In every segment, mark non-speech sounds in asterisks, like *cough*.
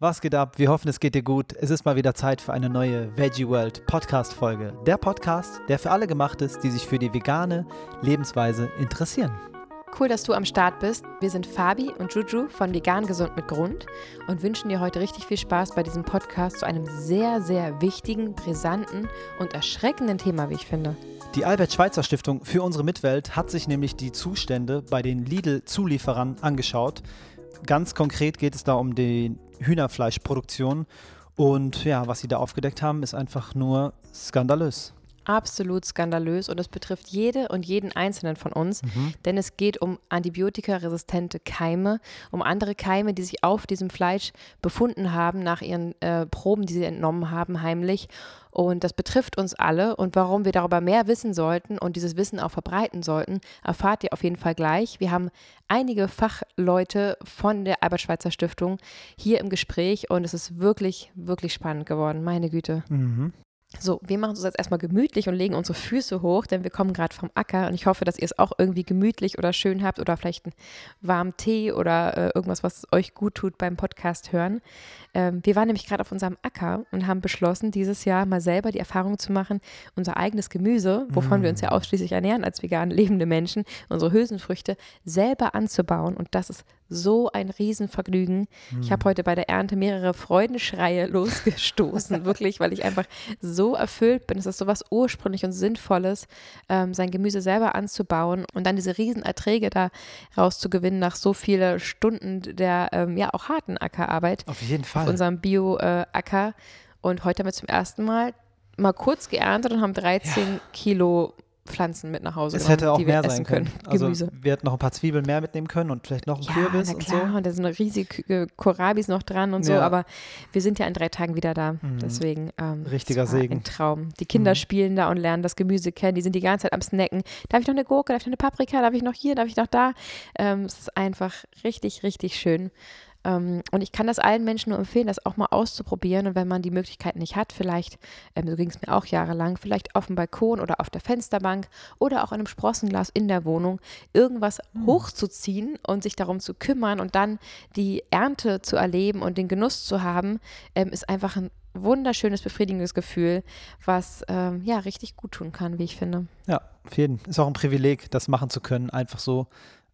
Was geht ab? Wir hoffen, es geht dir gut. Es ist mal wieder Zeit für eine neue Veggie World Podcast Folge. Der Podcast, der für alle gemacht ist, die sich für die vegane Lebensweise interessieren. Cool, dass du am Start bist. Wir sind Fabi und Juju von Vegan Gesund mit Grund und wünschen dir heute richtig viel Spaß bei diesem Podcast zu einem sehr, sehr wichtigen, brisanten und erschreckenden Thema, wie ich finde. Die Albert-Schweitzer-Stiftung für unsere Mitwelt hat sich nämlich die Zustände bei den Lidl-Zulieferern angeschaut. Ganz konkret geht es da um die Hühnerfleischproduktion. Und ja, was sie da aufgedeckt haben, ist einfach nur skandalös absolut skandalös und es betrifft jede und jeden Einzelnen von uns, mhm. denn es geht um antibiotikaresistente Keime, um andere Keime, die sich auf diesem Fleisch befunden haben nach ihren äh, Proben, die sie entnommen haben, heimlich. Und das betrifft uns alle. Und warum wir darüber mehr wissen sollten und dieses Wissen auch verbreiten sollten, erfahrt ihr auf jeden Fall gleich. Wir haben einige Fachleute von der Albert-Schweitzer Stiftung hier im Gespräch und es ist wirklich, wirklich spannend geworden. Meine Güte. Mhm. So, wir machen uns jetzt erstmal gemütlich und legen unsere Füße hoch, denn wir kommen gerade vom Acker und ich hoffe, dass ihr es auch irgendwie gemütlich oder schön habt oder vielleicht einen warmen Tee oder äh, irgendwas, was euch gut tut beim Podcast hören. Ähm, wir waren nämlich gerade auf unserem Acker und haben beschlossen, dieses Jahr mal selber die Erfahrung zu machen, unser eigenes Gemüse, wovon mm. wir uns ja mm. ausschließlich ernähren als vegan lebende Menschen, unsere Hülsenfrüchte selber anzubauen und das ist so ein Riesenvergnügen. Mm. Ich habe heute bei der Ernte mehrere Freudenschreie *laughs* losgestoßen, wirklich, weil ich einfach so erfüllt bin. Es ist so was ursprünglich und Sinnvolles, ähm, sein Gemüse selber anzubauen und dann diese Riesenerträge da rauszugewinnen nach so vielen Stunden der ähm, ja auch harten Ackerarbeit. Auf jeden Fall. Unserem Bio-Acker. Äh, und heute haben wir zum ersten Mal mal kurz geerntet und haben 13 ja. Kilo Pflanzen mit nach Hause es genommen, hätte auch mehr sein können. können. Also Gemüse. wir hätten noch ein paar Zwiebeln mehr mitnehmen können und vielleicht noch einen ja, Kürbis na klar. und so. Und da sind riesige Kohlrabis noch dran und ja. so, aber wir sind ja in drei Tagen wieder da. Mhm. Deswegen ähm, richtiger Segen. Ein Traum. Die Kinder mhm. spielen da und lernen das Gemüse kennen. Die sind die ganze Zeit am Snacken. Darf ich noch eine Gurke? Darf ich noch eine Paprika? Darf ich noch hier? Darf ich noch da? Ähm, es ist einfach richtig, richtig schön. Ähm, und ich kann das allen Menschen nur empfehlen, das auch mal auszuprobieren. Und wenn man die Möglichkeit nicht hat, vielleicht, ähm, so ging es mir auch jahrelang, vielleicht auf dem Balkon oder auf der Fensterbank oder auch in einem Sprossenglas in der Wohnung, irgendwas mhm. hochzuziehen und sich darum zu kümmern und dann die Ernte zu erleben und den Genuss zu haben, ähm, ist einfach ein wunderschönes, befriedigendes Gefühl, was ähm, ja richtig gut tun kann, wie ich finde. Ja, auf jeden Fall. Ist auch ein Privileg, das machen zu können. Einfach so.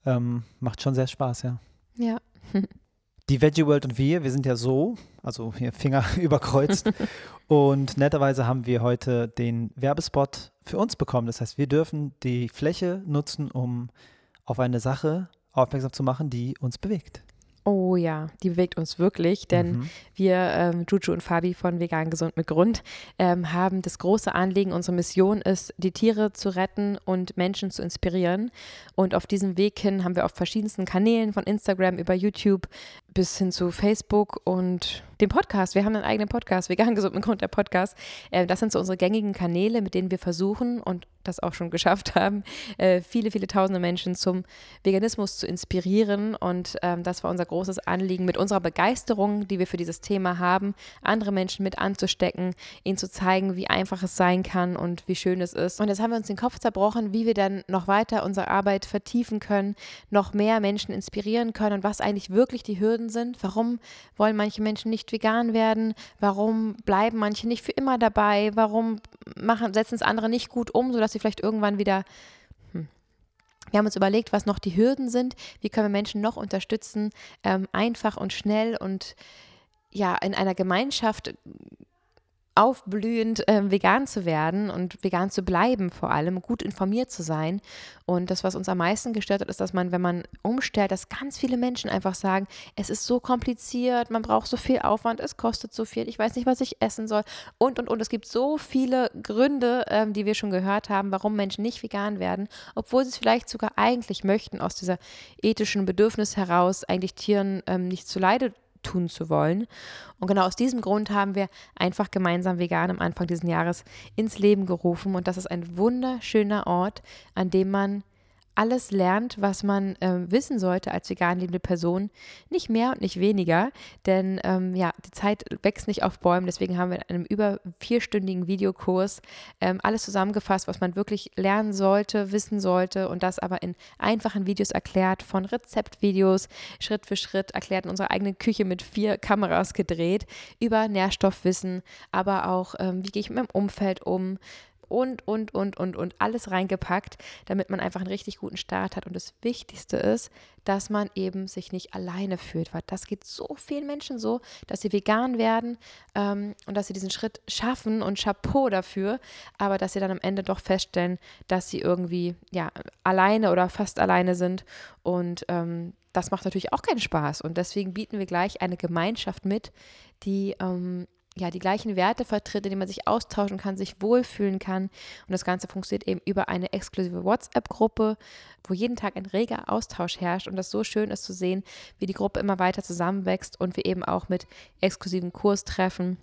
Ähm, macht schon sehr Spaß, ja. Ja. *laughs* die Veggie World und wir, wir sind ja so, also hier Finger *laughs* überkreuzt. *laughs* und netterweise haben wir heute den Werbespot für uns bekommen. Das heißt, wir dürfen die Fläche nutzen, um auf eine Sache aufmerksam zu machen, die uns bewegt. Oh ja, die bewegt uns wirklich, denn mhm. wir, ähm, Juju und Fabi von Vegan Gesund mit Grund, ähm, haben das große Anliegen, unsere Mission ist, die Tiere zu retten und Menschen zu inspirieren. Und auf diesem Weg hin haben wir auf verschiedensten Kanälen, von Instagram über YouTube bis hin zu Facebook und dem Podcast. Wir haben einen eigenen Podcast, Vegan Gesund mit Grund der Podcast. Äh, das sind so unsere gängigen Kanäle, mit denen wir versuchen und das auch schon *laughs* geschafft haben, äh, viele, viele tausende Menschen zum Veganismus zu inspirieren. Und ähm, das war unser großes Anliegen, mit unserer Begeisterung, die wir für dieses Thema haben, andere Menschen mit anzustecken, ihnen zu zeigen, wie einfach es sein kann und wie schön es ist. Und jetzt haben wir uns den Kopf zerbrochen, wie wir dann noch weiter unsere Arbeit vertiefen können, noch mehr Menschen inspirieren können und was eigentlich wirklich die Hürden sind. Warum wollen manche Menschen nicht vegan werden? Warum bleiben manche nicht für immer dabei? Warum machen, setzen es andere nicht gut um, sodass sie vielleicht irgendwann wieder hm. wir haben uns überlegt, was noch die Hürden sind, wie können wir Menschen noch unterstützen, ähm, einfach und schnell und ja, in einer Gemeinschaft aufblühend äh, vegan zu werden und vegan zu bleiben, vor allem gut informiert zu sein. Und das, was uns am meisten gestört hat, ist, dass man, wenn man umstellt, dass ganz viele Menschen einfach sagen, es ist so kompliziert, man braucht so viel Aufwand, es kostet so viel, ich weiß nicht, was ich essen soll und, und, und. Es gibt so viele Gründe, ähm, die wir schon gehört haben, warum Menschen nicht vegan werden, obwohl sie es vielleicht sogar eigentlich möchten, aus dieser ethischen Bedürfnis heraus, eigentlich Tieren ähm, nicht zu Leide tun zu wollen. Und genau aus diesem Grund haben wir einfach gemeinsam vegan am Anfang dieses Jahres ins Leben gerufen. Und das ist ein wunderschöner Ort, an dem man alles lernt, was man äh, wissen sollte als vegan lebende Person. Nicht mehr und nicht weniger, denn ähm, ja, die Zeit wächst nicht auf Bäumen. Deswegen haben wir in einem über vierstündigen Videokurs ähm, alles zusammengefasst, was man wirklich lernen sollte, wissen sollte und das aber in einfachen Videos erklärt, von Rezeptvideos, Schritt für Schritt erklärt in unserer eigenen Küche mit vier Kameras gedreht, über Nährstoffwissen, aber auch, ähm, wie gehe ich mit meinem Umfeld um, und, und, und, und, und alles reingepackt, damit man einfach einen richtig guten Start hat. Und das Wichtigste ist, dass man eben sich nicht alleine fühlt, weil das geht so vielen Menschen so, dass sie vegan werden ähm, und dass sie diesen Schritt schaffen und Chapeau dafür, aber dass sie dann am Ende doch feststellen, dass sie irgendwie ja alleine oder fast alleine sind und ähm, das macht natürlich auch keinen Spaß und deswegen bieten wir gleich eine Gemeinschaft mit, die ähm, ja, die gleichen Werte vertritt, in denen man sich austauschen kann, sich wohlfühlen kann. Und das Ganze funktioniert eben über eine exklusive WhatsApp-Gruppe, wo jeden Tag ein reger Austausch herrscht und das so schön ist zu sehen, wie die Gruppe immer weiter zusammenwächst und wir eben auch mit exklusiven Kurstreffen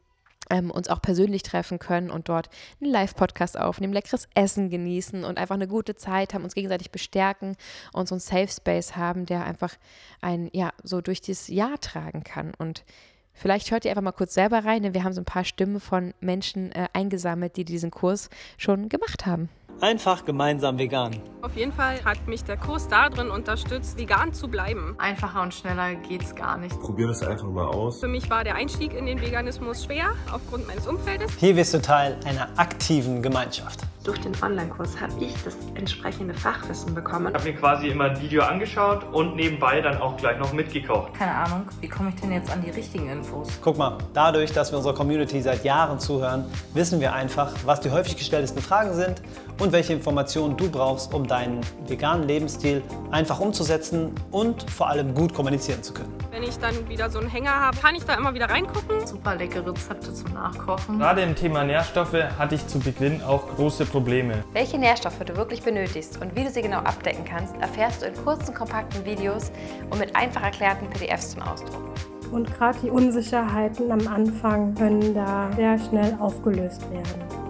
ähm, uns auch persönlich treffen können und dort einen Live-Podcast aufnehmen, leckeres Essen genießen und einfach eine gute Zeit haben, uns gegenseitig bestärken und so einen Safe Space haben, der einfach ein, ja, so durch dieses Jahr tragen kann. Und Vielleicht hört ihr einfach mal kurz selber rein, denn wir haben so ein paar Stimmen von Menschen äh, eingesammelt, die diesen Kurs schon gemacht haben. Einfach gemeinsam vegan. Auf jeden Fall hat mich der Kurs darin unterstützt, vegan zu bleiben. Einfacher und schneller geht's gar nicht. Probier das einfach mal aus. Für mich war der Einstieg in den Veganismus schwer, aufgrund meines Umfeldes. Hier wirst du Teil einer aktiven Gemeinschaft. Durch den Online-Kurs habe ich das entsprechende Fachwissen bekommen. Ich habe mir quasi immer ein Video angeschaut und nebenbei dann auch gleich noch mitgekocht. Keine Ahnung, wie komme ich denn jetzt an die richtigen Infos? Guck mal, dadurch, dass wir unserer Community seit Jahren zuhören, wissen wir einfach, was die häufig gestelltesten Fragen sind und welche Informationen du brauchst, um deinen veganen Lebensstil einfach umzusetzen und vor allem gut kommunizieren zu können. Wenn ich dann wieder so einen Hänger habe, kann ich da immer wieder reingucken. Super leckere Rezepte zum Nachkochen. Gerade im Thema Nährstoffe hatte ich zu Beginn auch große Probleme. Welche Nährstoffe du wirklich benötigst und wie du sie genau abdecken kannst, erfährst du in kurzen, kompakten Videos und mit einfach erklärten PDFs zum Ausdruck. Und gerade die Unsicherheiten am Anfang können da sehr schnell aufgelöst werden.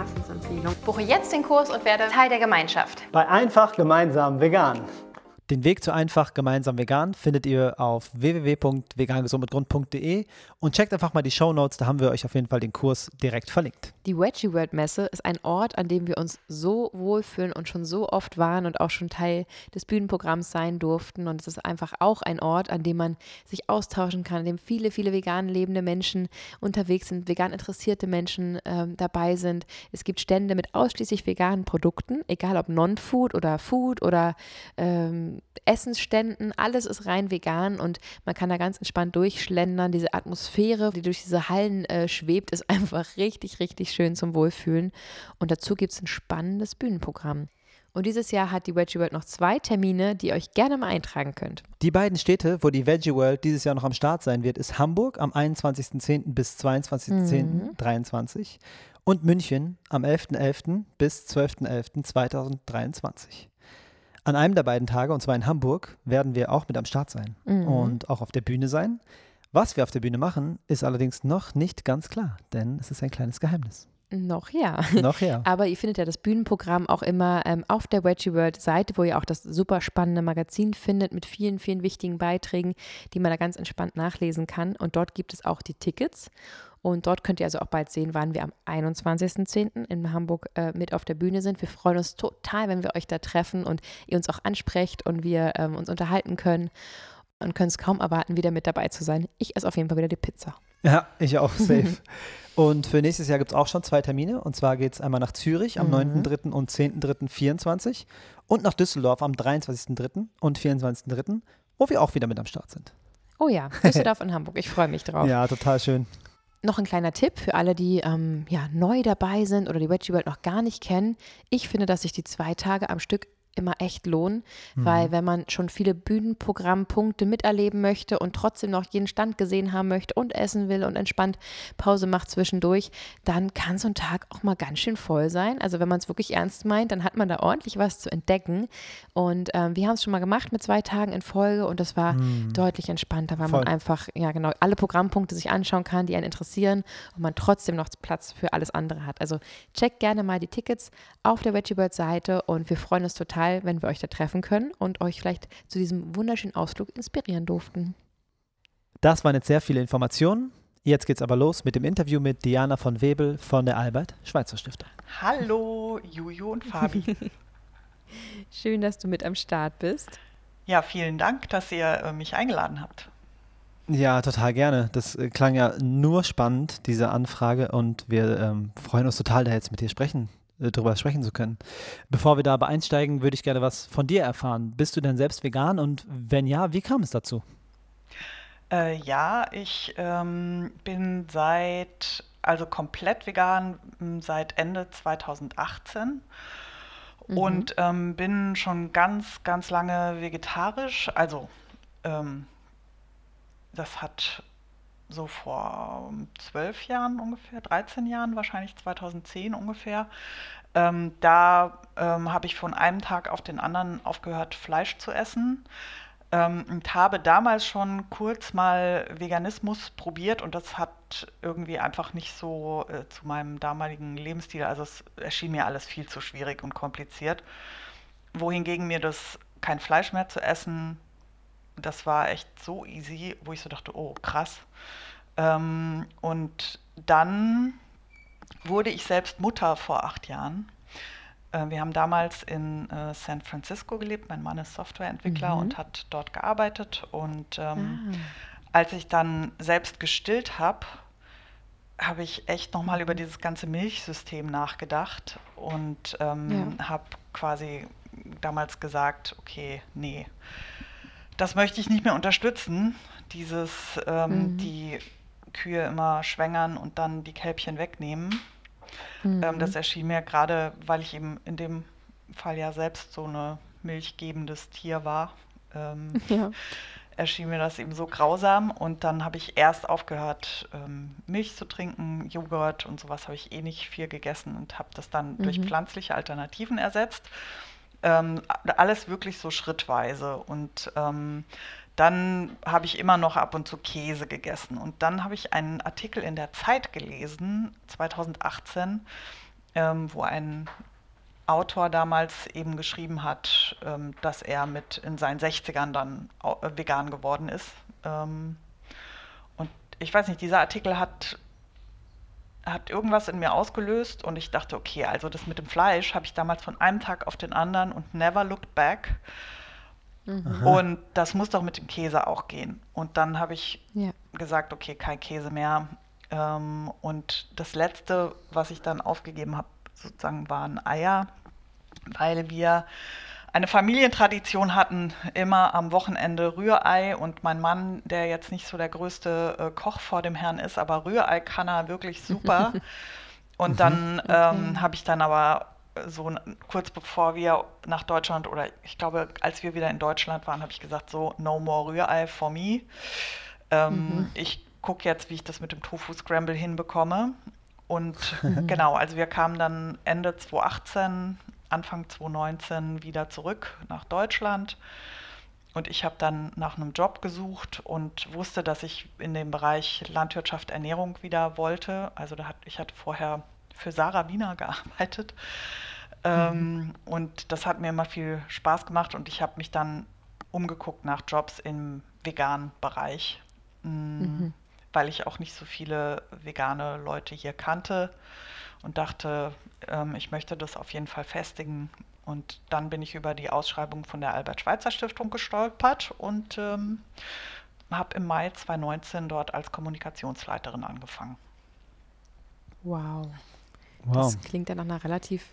Herzensempfehlung. Buche jetzt den Kurs und werde Teil der Gemeinschaft. Bei Einfach Gemeinsam Vegan. Den Weg zu einfach gemeinsam vegan findet ihr auf www.vegangesundmitgrund.de und checkt einfach mal die Show Notes, da haben wir euch auf jeden Fall den Kurs direkt verlinkt. Die Veggie World Messe ist ein Ort, an dem wir uns so wohlfühlen und schon so oft waren und auch schon Teil des Bühnenprogramms sein durften. Und es ist einfach auch ein Ort, an dem man sich austauschen kann, an dem viele, viele vegan lebende Menschen unterwegs sind, vegan interessierte Menschen ähm, dabei sind. Es gibt Stände mit ausschließlich veganen Produkten, egal ob Non-Food oder Food oder ähm, Essensständen, alles ist rein vegan und man kann da ganz entspannt durchschlendern. Diese Atmosphäre, die durch diese Hallen äh, schwebt, ist *laughs* einfach richtig, richtig schön zum Wohlfühlen. Und dazu gibt es ein spannendes Bühnenprogramm. Und dieses Jahr hat die Veggie World noch zwei Termine, die ihr euch gerne mal eintragen könnt. Die beiden Städte, wo die Veggie World dieses Jahr noch am Start sein wird, ist Hamburg am 21.10. bis 22.10.23 mhm. und München am 11.11. .11. bis 12.11.2023. An einem der beiden Tage, und zwar in Hamburg, werden wir auch mit am Start sein mhm. und auch auf der Bühne sein. Was wir auf der Bühne machen, ist allerdings noch nicht ganz klar, denn es ist ein kleines Geheimnis. Noch ja. *laughs* Noch ja. Aber ihr findet ja das Bühnenprogramm auch immer ähm, auf der Wedgie World Seite, wo ihr auch das super spannende Magazin findet mit vielen, vielen wichtigen Beiträgen, die man da ganz entspannt nachlesen kann. Und dort gibt es auch die Tickets. Und dort könnt ihr also auch bald sehen, wann wir am 21.10. in Hamburg äh, mit auf der Bühne sind. Wir freuen uns total, wenn wir euch da treffen und ihr uns auch ansprecht und wir ähm, uns unterhalten können und können es kaum erwarten, wieder mit dabei zu sein. Ich esse auf jeden Fall wieder die Pizza. Ja, ich auch, *laughs* safe. und für nächstes Jahr gibt es auch schon zwei Termine. Und zwar geht es einmal nach Zürich am mhm. 9.3. und 10.3.24 und nach Düsseldorf am 23.3. und 24.3., wo wir auch wieder mit am Start sind. Oh ja, Düsseldorf und Hamburg. Ich freue mich drauf. Ja, total schön. Noch ein kleiner Tipp für alle, die ähm, ja, neu dabei sind oder die Veggie World noch gar nicht kennen. Ich finde, dass sich die zwei Tage am Stück immer echt lohnen, mhm. weil wenn man schon viele Bühnenprogrammpunkte miterleben möchte und trotzdem noch jeden Stand gesehen haben möchte und essen will und entspannt Pause macht zwischendurch, dann kann so ein Tag auch mal ganz schön voll sein. Also wenn man es wirklich ernst meint, dann hat man da ordentlich was zu entdecken. Und ähm, wir haben es schon mal gemacht mit zwei Tagen in Folge und das war mhm. deutlich entspannter, weil Voll. man einfach, ja genau, alle Programmpunkte sich anschauen kann, die einen interessieren und man trotzdem noch Platz für alles andere hat. Also check gerne mal die Tickets auf der Veggie Bird Seite und wir freuen uns total total, wenn wir euch da treffen können und euch vielleicht zu diesem wunderschönen Ausflug inspirieren durften. Das waren jetzt sehr viele Informationen. Jetzt geht's aber los mit dem Interview mit Diana von Webel von der Albert Schweitzer Stiftung. Hallo, Juju und Fabi. *laughs* Schön, dass du mit am Start bist. Ja, vielen Dank, dass ihr äh, mich eingeladen habt. Ja, total gerne. Das äh, klang ja nur spannend, diese Anfrage, und wir ähm, freuen uns total, da jetzt mit dir sprechen, darüber sprechen zu können. Bevor wir da aber einsteigen, würde ich gerne was von dir erfahren. Bist du denn selbst vegan und wenn ja, wie kam es dazu? Äh, ja, ich ähm, bin seit, also komplett vegan seit Ende 2018 mhm. und ähm, bin schon ganz, ganz lange vegetarisch. Also ähm, das hat so vor zwölf Jahren ungefähr, 13 Jahren, wahrscheinlich 2010 ungefähr. Ähm, da ähm, habe ich von einem Tag auf den anderen aufgehört, Fleisch zu essen. Ähm, und habe damals schon kurz mal Veganismus probiert und das hat irgendwie einfach nicht so äh, zu meinem damaligen Lebensstil, also es erschien mir alles viel zu schwierig und kompliziert. Wohingegen mir das kein Fleisch mehr zu essen, das war echt so easy, wo ich so dachte, oh krass. Ähm, und dann wurde ich selbst Mutter vor acht Jahren äh, wir haben damals in äh, San Francisco gelebt. Mein Mann ist Softwareentwickler mhm. und hat dort gearbeitet. Und ähm, ah. als ich dann selbst gestillt habe, habe ich echt nochmal über dieses ganze Milchsystem nachgedacht und ähm, ja. habe quasi damals gesagt, okay, nee, das möchte ich nicht mehr unterstützen. Dieses, ähm, mhm. die Kühe immer schwängern und dann die Kälbchen wegnehmen. Mhm. Ähm, das erschien mir gerade, weil ich eben in dem Fall ja selbst so eine milchgebendes Tier war, ähm, *laughs* ja. erschien mir das eben so grausam. Und dann habe ich erst aufgehört, ähm, Milch zu trinken, Joghurt und sowas habe ich eh nicht viel gegessen und habe das dann mhm. durch pflanzliche Alternativen ersetzt. Ähm, alles wirklich so schrittweise. Und ähm, dann habe ich immer noch ab und zu Käse gegessen. Und dann habe ich einen Artikel in der Zeit gelesen, 2018, ähm, wo ein Autor damals eben geschrieben hat, ähm, dass er mit in seinen 60ern dann vegan geworden ist. Ähm, und ich weiß nicht, dieser Artikel hat, hat irgendwas in mir ausgelöst und ich dachte, okay, also das mit dem Fleisch habe ich damals von einem Tag auf den anderen und never looked back. Mhm. Und das muss doch mit dem Käse auch gehen. Und dann habe ich ja. gesagt, okay, kein Käse mehr. Ähm, und das Letzte, was ich dann aufgegeben habe, sozusagen waren Eier, weil wir eine Familientradition hatten, immer am Wochenende Rührei und mein Mann, der jetzt nicht so der größte äh, Koch vor dem Herrn ist, aber Rührei kann er wirklich super. *laughs* und dann okay. ähm, habe ich dann aber so kurz bevor wir nach Deutschland oder ich glaube, als wir wieder in Deutschland waren, habe ich gesagt, so no more Rührei for me. Ähm, mhm. Ich gucke jetzt, wie ich das mit dem Tofu Scramble hinbekomme. Und mhm. *laughs* genau, also wir kamen dann Ende 2018, Anfang 2019 wieder zurück nach Deutschland. Und ich habe dann nach einem Job gesucht und wusste, dass ich in dem Bereich Landwirtschaft, Ernährung wieder wollte. Also da hat, ich hatte vorher für Sarah Wiener *laughs* gearbeitet. Ähm, mhm. Und das hat mir immer viel Spaß gemacht und ich habe mich dann umgeguckt nach Jobs im veganen Bereich, mh, mhm. weil ich auch nicht so viele vegane Leute hier kannte und dachte, ähm, ich möchte das auf jeden Fall festigen. Und dann bin ich über die Ausschreibung von der Albert-Schweitzer-Stiftung gestolpert und ähm, habe im Mai 2019 dort als Kommunikationsleiterin angefangen. Wow. Wow. Das klingt ja nach einer relativ,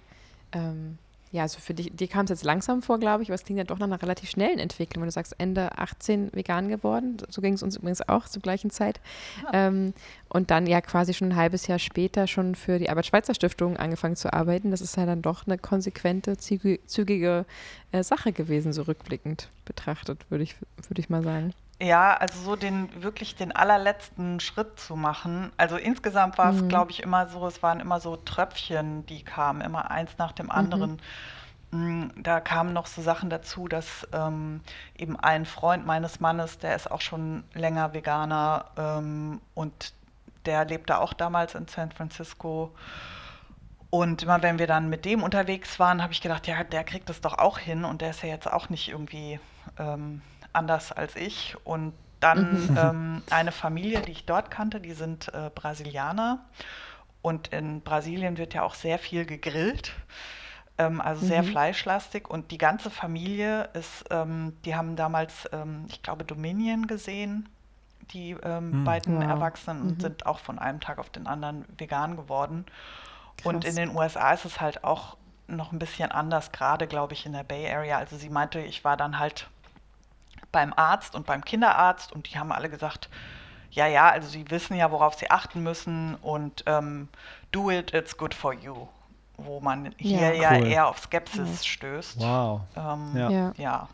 ähm, ja, also für dich, dir kam es jetzt langsam vor, glaube ich, aber es klingt ja doch nach einer relativ schnellen Entwicklung. Wenn du sagst, Ende 18 vegan geworden, so ging es uns übrigens auch zur gleichen Zeit. Ja. Ähm, und dann ja quasi schon ein halbes Jahr später schon für die Albert-Schweitzer Stiftung angefangen zu arbeiten. Das ist ja dann doch eine konsequente, zügige äh, Sache gewesen, so rückblickend betrachtet, würde ich, würd ich mal sagen. Ja, also so den wirklich den allerletzten Schritt zu machen. Also insgesamt war es, mhm. glaube ich, immer so, es waren immer so Tröpfchen, die kamen, immer eins nach dem anderen. Mhm. Da kamen noch so Sachen dazu, dass ähm, eben ein Freund meines Mannes, der ist auch schon länger Veganer ähm, und der lebte auch damals in San Francisco. Und immer wenn wir dann mit dem unterwegs waren, habe ich gedacht, ja, der kriegt das doch auch hin und der ist ja jetzt auch nicht irgendwie ähm, anders als ich. Und dann Mhm. ähm, eine Familie, die ich dort kannte, die sind äh, Brasilianer. Und in Brasilien wird ja auch sehr viel gegrillt, ähm, also sehr Mhm. fleischlastig. Und die ganze Familie ist, ähm, die haben damals, ähm, ich glaube, Dominion gesehen, die ähm, Hm. beiden Wow. Erwachsenen, und Mhm. sind auch von einem Tag auf den anderen vegan geworden. Und Krass. in den USA ist es halt auch noch ein bisschen anders, gerade glaube ich in der Bay Area. Also sie meinte, ich war dann halt beim Arzt und beim Kinderarzt und die haben alle gesagt, ja, ja, also sie wissen ja, worauf sie achten müssen und ähm, do it, it's good for you. Wo man hier Ja. ja, Cool. eher auf Skepsis stößt. Wow. Ähm, Ja. Ja. ja.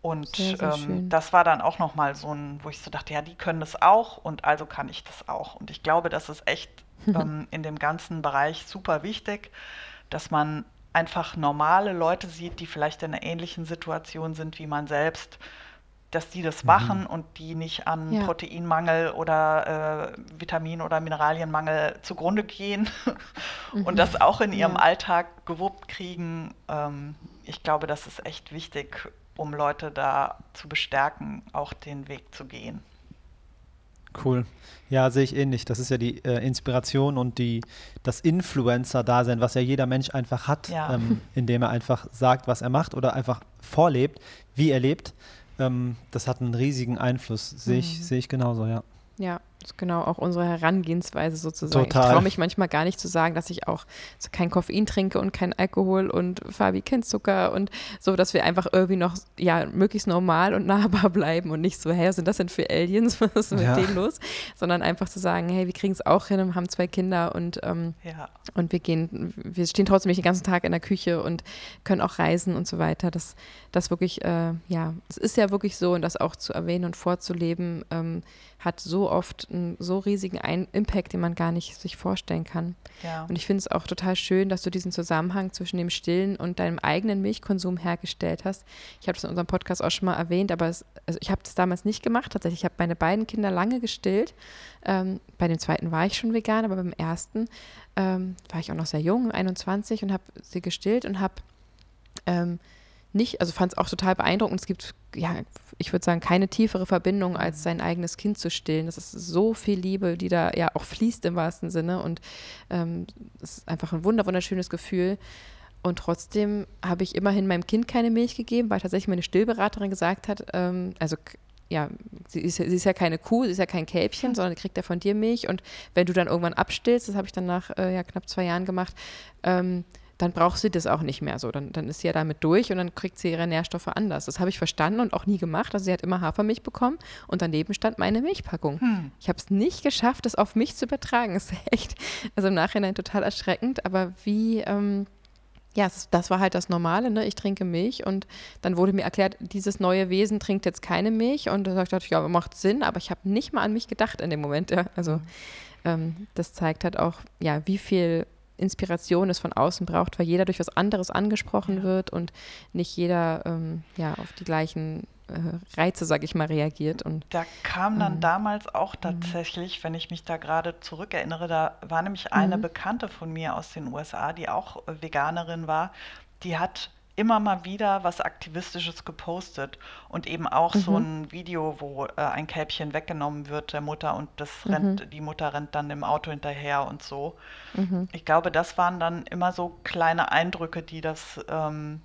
Und Sehr, sehr ähm, das war dann auch nochmal so ein, wo ich so dachte, ja, die können das auch und also kann ich das auch. Und ich glaube, das ist echt *laughs* ähm, in dem ganzen Bereich super wichtig, dass man einfach normale Leute sieht, die vielleicht in einer ähnlichen Situation sind wie man selbst, dass die das machen und die nicht an Ja. Proteinmangel oder äh, Vitamin- oder Mineralienmangel zugrunde gehen *laughs* und das auch in ihrem Ja. Alltag gewuppt kriegen. Ähm, ich glaube, das ist echt wichtig, um Leute da zu bestärken, auch den Weg zu gehen. Cool. Ja, sehe ich ähnlich. Das ist ja die äh, Inspiration und die, das Influencer-Dasein, was ja jeder Mensch einfach hat, Ja. ähm, indem er einfach sagt, was er macht oder einfach vorlebt, wie er lebt. Ähm, das hat einen riesigen Einfluss. Sehe ich, Mhm. sehe ich genauso, ja. Ja, das ist genau auch unsere Herangehensweise sozusagen. Total. Ich traue mich manchmal gar nicht zu sagen, dass ich auch so kein Koffein trinke und kein Alkohol und Fabi kennt Zucker und so, dass wir einfach irgendwie noch ja möglichst normal und nahbar *laughs* bleiben und nicht so, hey, was sind das denn für Aliens, *laughs* was ist mit Ja. denen los? Sondern einfach zu sagen, hey, wir kriegen es auch hin und haben zwei Kinder und ähm, Ja, und wir gehen, wir stehen trotzdem nicht den ganzen Tag in der Küche und können auch reisen und so weiter. Das, das wirklich, äh, ja, es ist ja wirklich so und das auch zu erwähnen und vorzuleben, ähm, hat so oft einen so riesigen Ein Impact, den man gar nicht sich vorstellen kann. ja. Und ich finde es auch total schön, dass du diesen Zusammenhang zwischen dem Stillen und deinem eigenen Milchkonsum hergestellt hast. Ich habe das in unserem Podcast auch schon mal erwähnt, aber es, also ich habe das damals nicht gemacht. Tatsächlich, ich habe meine beiden Kinder lange gestillt. Ähm, bei dem zweiten war ich schon vegan, aber beim ersten ähm, war ich auch noch sehr jung, 21, und habe sie gestillt und habe ähm, nicht, also fand es auch total beeindruckend. Es gibt, ja, ich würde sagen, keine tiefere Verbindung, als sein eigenes Kind zu stillen. Das ist so viel Liebe, die da ja auch fließt im wahrsten Sinne. Und ähm, es ist einfach ein wunder, wunderschönes Gefühl. Und trotzdem habe ich immerhin meinem Kind keine Milch gegeben, weil tatsächlich meine Stillberaterin gesagt hat, ähm, also ja, sie ist, ja- sie ist ja keine Kuh, sie ist ja kein Kälbchen, sondern kriegt ja von dir Milch. Und wenn du dann irgendwann abstillst, das habe ich dann nach äh, ja, knapp zwei Jahren gemacht, ähm, dann braucht sie das auch nicht mehr so. Dann, dann ist sie ja damit durch und dann kriegt sie ihre Nährstoffe anders. Das habe ich verstanden und auch nie gemacht. Also sie hat immer Hafermilch bekommen und daneben stand meine Milchpackung. Hm. Ich habe es nicht geschafft, das auf mich zu übertragen. *laughs* Das ist echt, also im Nachhinein total erschreckend, aber wie, ähm, ja, das war halt das Normale, ne? Ich trinke Milch und dann wurde mir erklärt, dieses neue Wesen trinkt jetzt keine Milch und da dachte ich, ja, macht Sinn, aber ich habe nicht mal an mich gedacht in dem Moment. Ja. Also ähm, das zeigt halt auch, ja, wie viel Inspiration es von außen braucht, weil jeder durch was anderes angesprochen Ja. wird und nicht jeder ähm, ja, auf die gleichen äh, Reize, sag ich mal, reagiert. Und Da kam dann Mhm. damals auch tatsächlich, wenn ich mich da gerade zurückerinnere, da war nämlich eine Mhm. Bekannte von mir aus den USA, die auch Veganerin war, die hat immer mal wieder was Aktivistisches gepostet und eben auch so Mhm. ein Video, wo äh, ein Kälbchen weggenommen wird der Mutter und das Mhm. rennt, die Mutter rennt dann im Auto hinterher und so. mhm. Ich glaube, das waren dann immer so kleine Eindrücke, die das, ähm,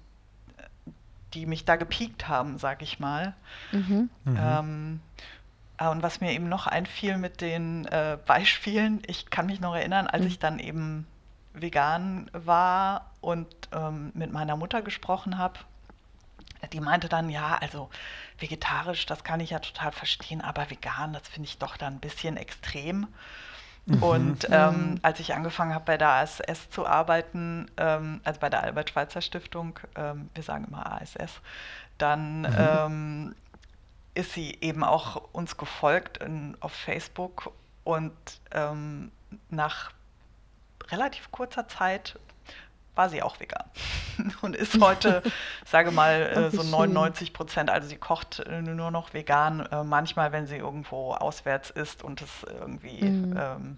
die mich da gepiekt haben, sag ich mal. Mhm. Mhm. Ähm, ah, und was mir eben noch einfiel mit den äh, Beispielen, ich kann mich noch erinnern, als Mhm. ich dann eben vegan war und ähm, mit meiner Mutter gesprochen habe, die meinte dann, ja, also vegetarisch, das kann ich ja total verstehen, aber vegan, das finde ich doch dann ein bisschen extrem. Und ähm, Mhm. als ich angefangen habe bei der ASS zu arbeiten, ähm, also bei der Albert-Schweitzer Stiftung, ähm, wir sagen immer ASS, dann ähm, ist sie eben auch uns gefolgt in, auf Facebook und ähm, nach relativ kurzer Zeit war sie auch vegan *laughs* und ist heute, *laughs* sage mal, äh, so schön. 99 Prozent, also sie kocht äh, nur noch vegan, äh, manchmal, wenn sie irgendwo auswärts ist und es irgendwie Mhm. ähm,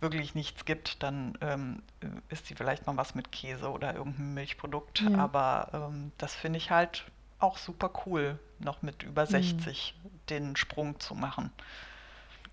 wirklich nichts gibt, dann ähm, isst sie vielleicht noch was mit Käse oder irgendein Milchprodukt. Ja. Aber ähm, das finde ich halt auch super cool, noch mit über 60 den Sprung zu machen.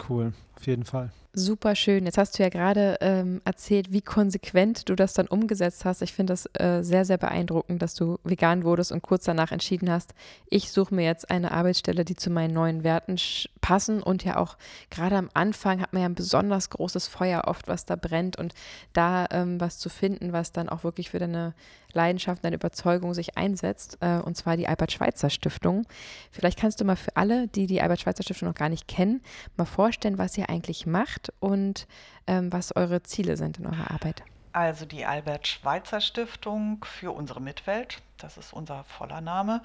Cool, auf jeden Fall. Super schön. Jetzt hast du ja gerade ähm, erzählt, wie konsequent du das dann umgesetzt hast. Ich finde das äh, sehr, sehr beeindruckend, dass du vegan wurdest und kurz danach entschieden hast, ich suche mir jetzt eine Arbeitsstelle, die zu meinen neuen Werten passen. Und ja auch gerade am Anfang hat man ja ein besonders großes Feuer oft, was da brennt. Und da ähm, was zu finden, was dann auch wirklich für deine Leidenschaft, deine Überzeugung sich einsetzt, äh, und zwar die Albert-Schweitzer-Stiftung. Vielleicht kannst du mal für alle, die die Albert-Schweitzer-Stiftung noch gar nicht kennen, mal vorstellen, was ihr eigentlich macht und ähm, was eure Ziele sind in eurer Arbeit. Also die Albert-Schweitzer-Stiftung für unsere Mitwelt, das ist unser voller Name,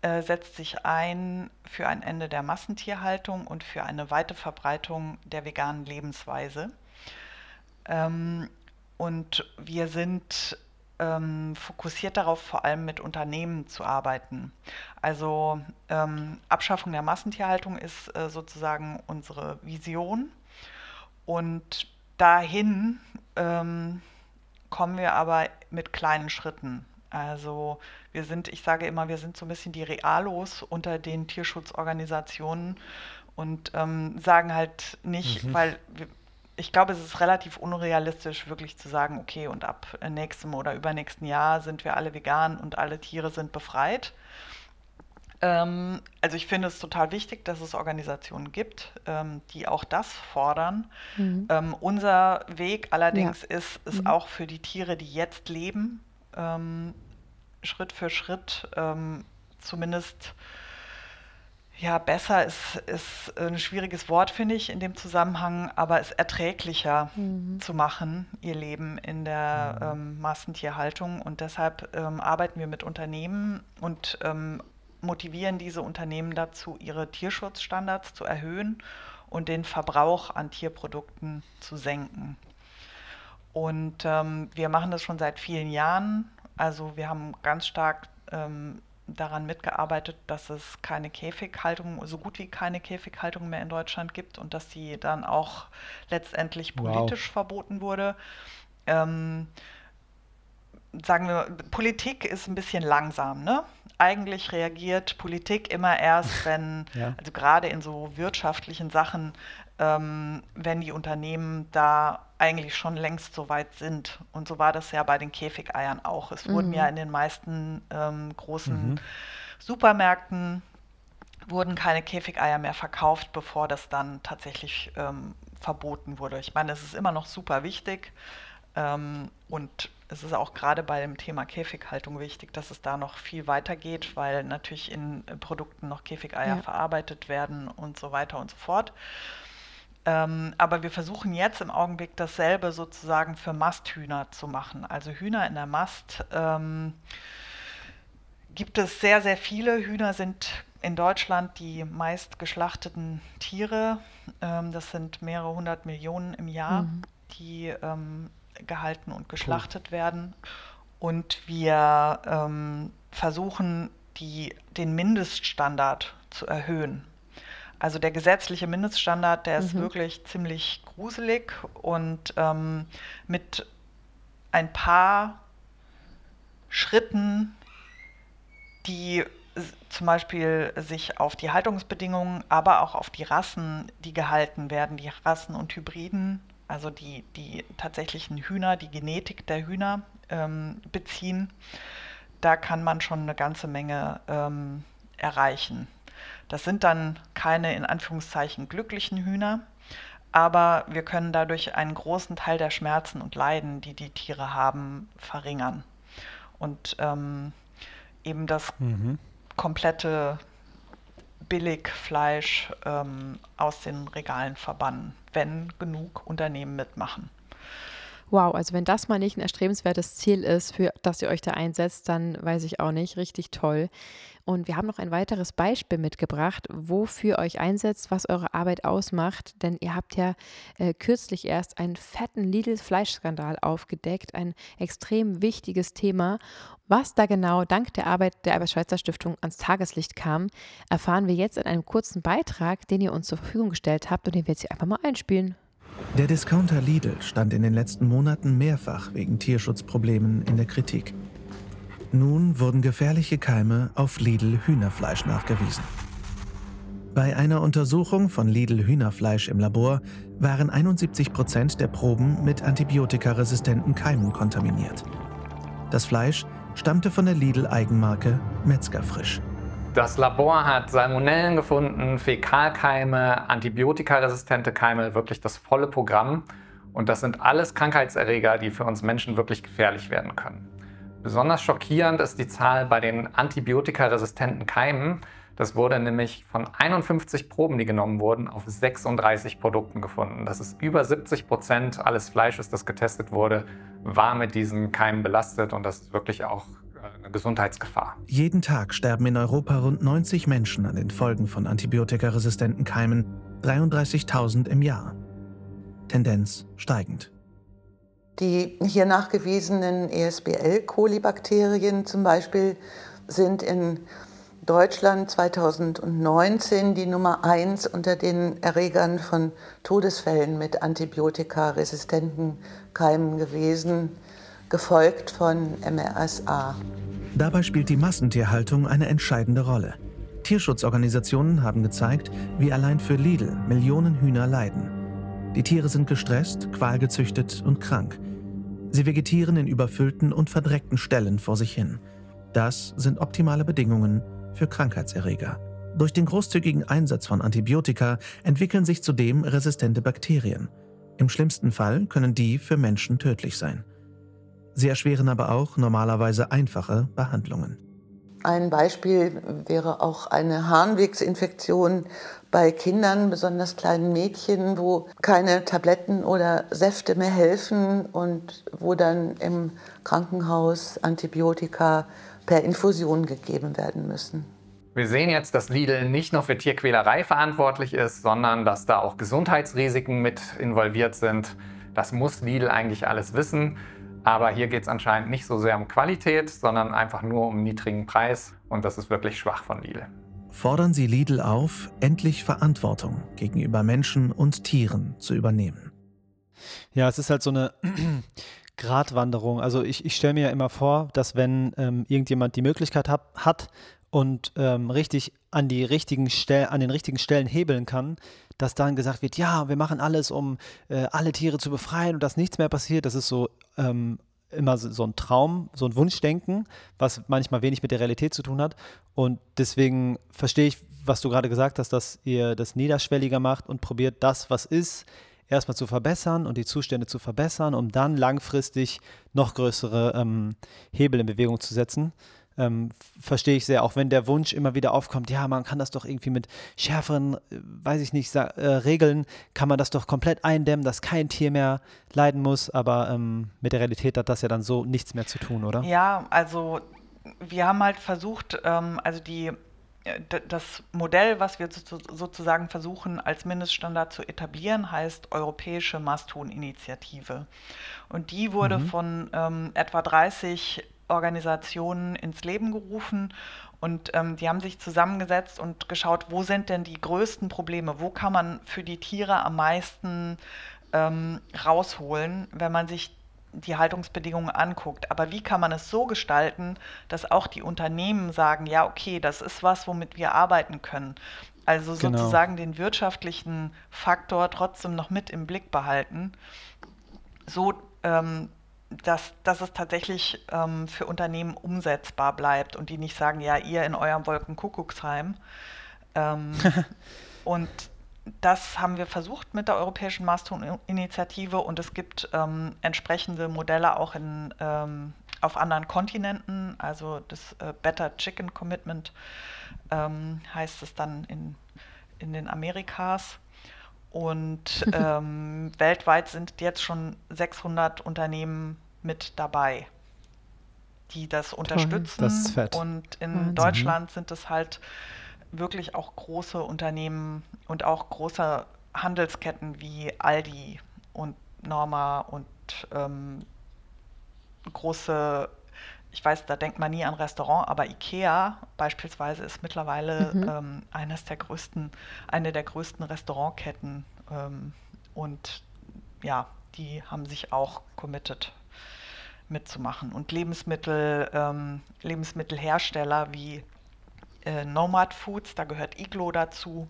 äh, setzt sich ein für ein Ende der Massentierhaltung und für eine weite Verbreitung der veganen Lebensweise. Ähm, und wir sind ähm, fokussiert darauf, vor allem mit Unternehmen zu arbeiten. Also ähm, Abschaffung der Massentierhaltung ist äh, sozusagen unsere Vision. Und dahin ähm, kommen wir aber mit kleinen Schritten. Also wir sind, ich sage immer, wir sind so ein bisschen die Realos unter den Tierschutzorganisationen und ähm, sagen halt nicht, Mhm. weil wir, ich glaube, es ist relativ unrealistisch, wirklich zu sagen, okay, und ab nächstem oder übernächsten Jahr sind wir alle vegan und alle Tiere sind befreit. Ähm, also ich finde es total wichtig, dass es Organisationen gibt, ähm, die auch das fordern. Mhm. Ähm, unser Weg allerdings ist es Mhm. auch für die Tiere, die jetzt leben, Schritt für Schritt zumindest ja, besser ist, ist ein schwieriges Wort, finde ich, in dem Zusammenhang, aber es erträglicher Mhm. zu machen, ihr Leben in der ähm, Massentierhaltung. Und deshalb ähm, arbeiten wir mit Unternehmen und ähm, motivieren diese Unternehmen dazu, ihre Tierschutzstandards zu erhöhen und den Verbrauch an Tierprodukten zu senken. Und ähm, wir machen das schon seit vielen Jahren. Also wir haben ganz stark ähm, daran mitgearbeitet, dass es keine Käfighaltung, so gut wie keine Käfighaltung mehr in Deutschland gibt und dass die dann auch letztendlich Wow. politisch verboten wurde. Ähm, sagen wir, Politik ist ein bisschen langsam, ne? Eigentlich reagiert Politik immer erst, *laughs* wenn, Ja. also gerade in so wirtschaftlichen Sachen, ähm, wenn die Unternehmen da eigentlich schon längst so weit sind. Und so war das ja bei den Käfigeiern auch. Es wurden Mhm. ja in den meisten ähm, großen Mhm. Supermärkten wurden keine Käfigeier mehr verkauft, bevor das dann tatsächlich ähm, verboten wurde. Ich meine, es ist immer noch super wichtig und es ist auch gerade bei dem Thema Käfighaltung wichtig, dass es da noch viel weiter geht, weil natürlich in äh, Produkten noch Käfigeier Ja. verarbeitet werden und so weiter und so fort. Ähm, aber wir versuchen jetzt im Augenblick dasselbe sozusagen für Masthühner zu machen. Also Hühner in der Mast ähm, gibt es sehr, sehr viele. Hühner sind in Deutschland die meist geschlachteten Tiere. Ähm, das sind mehrere hundert Millionen im Jahr, Mhm. die ähm, gehalten und geschlachtet werden. Und wir ähm, versuchen, die, den Mindeststandard zu erhöhen. Also der gesetzliche Mindeststandard, der ist Mhm. wirklich ziemlich gruselig und ähm, mit ein paar Schritten, die zum Beispiel sich auf die Haltungsbedingungen, aber auch auf die Rassen, die gehalten werden, die Rassen und Hybriden, also die, die tatsächlichen Hühner, die Genetik der Hühner ähm, beziehen, da kann man schon eine ganze Menge ähm, erreichen. Das sind dann keine in Anführungszeichen glücklichen Hühner, aber wir können dadurch einen großen Teil der Schmerzen und Leiden, die die Tiere haben, verringern. Und ähm, eben das Mhm. komplette Billigfleisch ähm, aus den Regalen verbannen, wenn genug Unternehmen mitmachen. Wow, also wenn das mal nicht ein erstrebenswertes Ziel ist, für das ihr euch da einsetzt, dann weiß ich auch nicht. Richtig toll. Und wir haben noch ein weiteres Beispiel mitgebracht, wofür euch einsetzt, was eure Arbeit ausmacht. Denn ihr habt ja äh, kürzlich erst einen fetten Lidl-Fleischskandal aufgedeckt, ein extrem wichtiges Thema. Was da genau dank der Arbeit der Albert-Schweitzer Stiftung ans Tageslicht kam, erfahren wir jetzt in einem kurzen Beitrag, den ihr uns zur Verfügung gestellt habt und den wir jetzt hier einfach mal einspielen. Der Discounter Lidl stand in den letzten Monaten mehrfach wegen Tierschutzproblemen in der Kritik. Nun wurden gefährliche Keime auf Lidl Hühnerfleisch nachgewiesen. Bei einer Untersuchung von Lidl Hühnerfleisch im Labor waren 71 Prozent der Proben mit antibiotikaresistenten Keimen kontaminiert. Das Fleisch stammte von der Lidl-Eigenmarke Metzgerfrisch. Das Labor hat Salmonellen gefunden, Fäkalkeime, antibiotikaresistente Keime, wirklich das volle Programm. Und das sind alles Krankheitserreger, die für uns Menschen wirklich gefährlich werden können. Besonders schockierend ist die Zahl bei den antibiotikaresistenten Keimen. Das wurde nämlich von 51 Proben, die genommen wurden, auf 36 Produkten gefunden. Das ist über 70 Prozent alles Fleisches, das getestet wurde, war mit diesen Keimen belastet und das ist wirklich auch eine Gesundheitsgefahr. Jeden Tag sterben in Europa rund 90 Menschen an den Folgen von antibiotikaresistenten Keimen, 33.000 im Jahr. Tendenz steigend. Die hier nachgewiesenen ESBL-Kolibakterien zum Beispiel sind in Deutschland 2019 die Nummer eins unter den Erregern von Todesfällen mit antibiotikaresistenten Keimen gewesen, gefolgt von MRSA. Dabei spielt die Massentierhaltung eine entscheidende Rolle. Tierschutzorganisationen haben gezeigt, wie allein für Lidl Millionen Hühner leiden. Die Tiere sind gestresst, qualgezüchtet und krank. Sie vegetieren in überfüllten und verdreckten Ställen vor sich hin. Das sind optimale Bedingungen für Krankheitserreger. Durch den großzügigen Einsatz von Antibiotika entwickeln sich zudem resistente Bakterien. Im schlimmsten Fall können die für Menschen tödlich sein. Sie erschweren aber auch normalerweise einfache Behandlungen. Ein Beispiel wäre auch eine Harnwegsinfektion bei Kindern, besonders kleinen Mädchen, wo keine Tabletten oder Säfte mehr helfen und wo dann im Krankenhaus Antibiotika per Infusion gegeben werden müssen. Wir sehen jetzt, dass Lidl nicht nur für Tierquälerei verantwortlich ist, sondern dass da auch Gesundheitsrisiken mit involviert sind. Das muss Lidl eigentlich alles wissen. Aber hier geht es anscheinend nicht so sehr um Qualität, sondern einfach nur um niedrigen Preis. Und das ist wirklich schwach von Lidl. Fordern Sie Lidl auf, endlich Verantwortung gegenüber Menschen und Tieren zu übernehmen. Ja, es ist halt so eine *clears throat* Gratwanderung. Also ich, ich stelle mir ja immer vor, dass wenn ähm, irgendjemand die Möglichkeit hab, hat und ähm, richtig an die richtigen Stellen, an den richtigen Stellen hebeln kann, dass dann gesagt wird, ja, wir machen alles, um äh, alle Tiere zu befreien und dass nichts mehr passiert. Das ist so ähm, immer so, ein Traum, so ein Wunschdenken, was manchmal wenig mit der Realität zu tun hat. Und deswegen verstehe ich, was du gerade gesagt hast, dass ihr das niederschwelliger macht und probiert das, was ist, erstmal zu verbessern und die Zustände zu verbessern, um dann langfristig noch größere ähm, Hebel in Bewegung zu setzen. Ähm, verstehe ich sehr, auch wenn der Wunsch immer wieder aufkommt, ja, man kann das doch irgendwie mit schärferen, äh, weiß ich nicht, äh, Regeln, kann man das doch komplett eindämmen, dass kein Tier mehr leiden muss, aber ähm, mit der Realität hat das ja dann so nichts mehr zu tun, oder? Ja, also wir haben halt versucht, ähm, also die äh, das Modell, was wir sozusagen versuchen als Mindeststandard zu etablieren, heißt Europäische Masthuhn-Initiative. Und die wurde mhm. von ähm, etwa 30 Organisationen ins Leben gerufen und ähm, die haben sich zusammengesetzt und geschaut, wo sind denn die größten Probleme, wo kann man für die Tiere am meisten ähm, rausholen, wenn man sich die Haltungsbedingungen anguckt. Aber wie kann man es so gestalten, dass auch die Unternehmen sagen, ja, okay, das ist was, womit wir arbeiten können. Also genau. sozusagen den wirtschaftlichen Faktor trotzdem noch mit im Blick behalten, so ähm, dass, dass es tatsächlich ähm, für Unternehmen umsetzbar bleibt und die nicht sagen, ja, ihr in eurem Wolkenkuckucksheim. Ähm, *laughs* und das haben wir versucht mit der Europäischen Mastodon-Initiative und es gibt ähm, entsprechende Modelle auch in, ähm, auf anderen Kontinenten. Also das äh, Better Chicken Commitment ähm, heißt es dann in, in den Amerikas. Und *laughs* ähm, weltweit sind jetzt schon 600 Unternehmen mit dabei, die das unterstützen. Das ist fett. Und in Wahnsinn. Deutschland sind es halt wirklich auch große Unternehmen und auch große Handelsketten wie Aldi und Norma und ähm, große, ich weiß, da denkt man nie an Restaurant, aber Ikea beispielsweise ist mittlerweile mhm. ähm, eines der größten, eine der größten Restaurantketten ähm, und ja, die haben sich auch committed mitzumachen. Und Lebensmittel, ähm, Lebensmittelhersteller wie äh, Nomad Foods, da gehört Iglo dazu,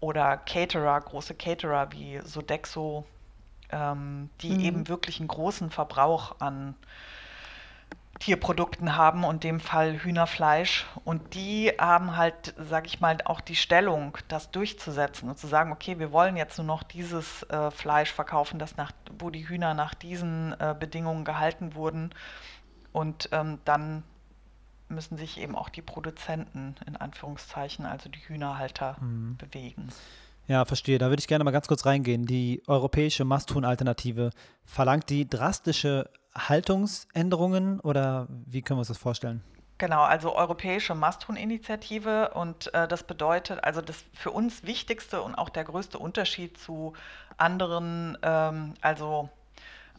oder Caterer, große Caterer wie Sodexo, ähm, die mhm. eben wirklich einen großen Verbrauch an Tierprodukten haben und dem Fall Hühnerfleisch. Und die haben halt, sag ich mal, auch die Stellung, das durchzusetzen und zu sagen, okay, wir wollen jetzt nur noch dieses äh, Fleisch verkaufen, das nach, wo die Hühner nach diesen äh, Bedingungen gehalten wurden. Und ähm, dann müssen sich eben auch die Produzenten in Anführungszeichen, also die Hühnerhalter, mhm. bewegen. Ja, verstehe. Da würde ich gerne mal ganz kurz reingehen. Die europäische Masthuhn-Alternative, verlangt die drastische Haltungsänderungen oder wie können wir uns das vorstellen? Genau, also Europäische Masthuhn-Initiative und äh, das bedeutet, also das für uns wichtigste und auch der größte Unterschied zu anderen, ähm, also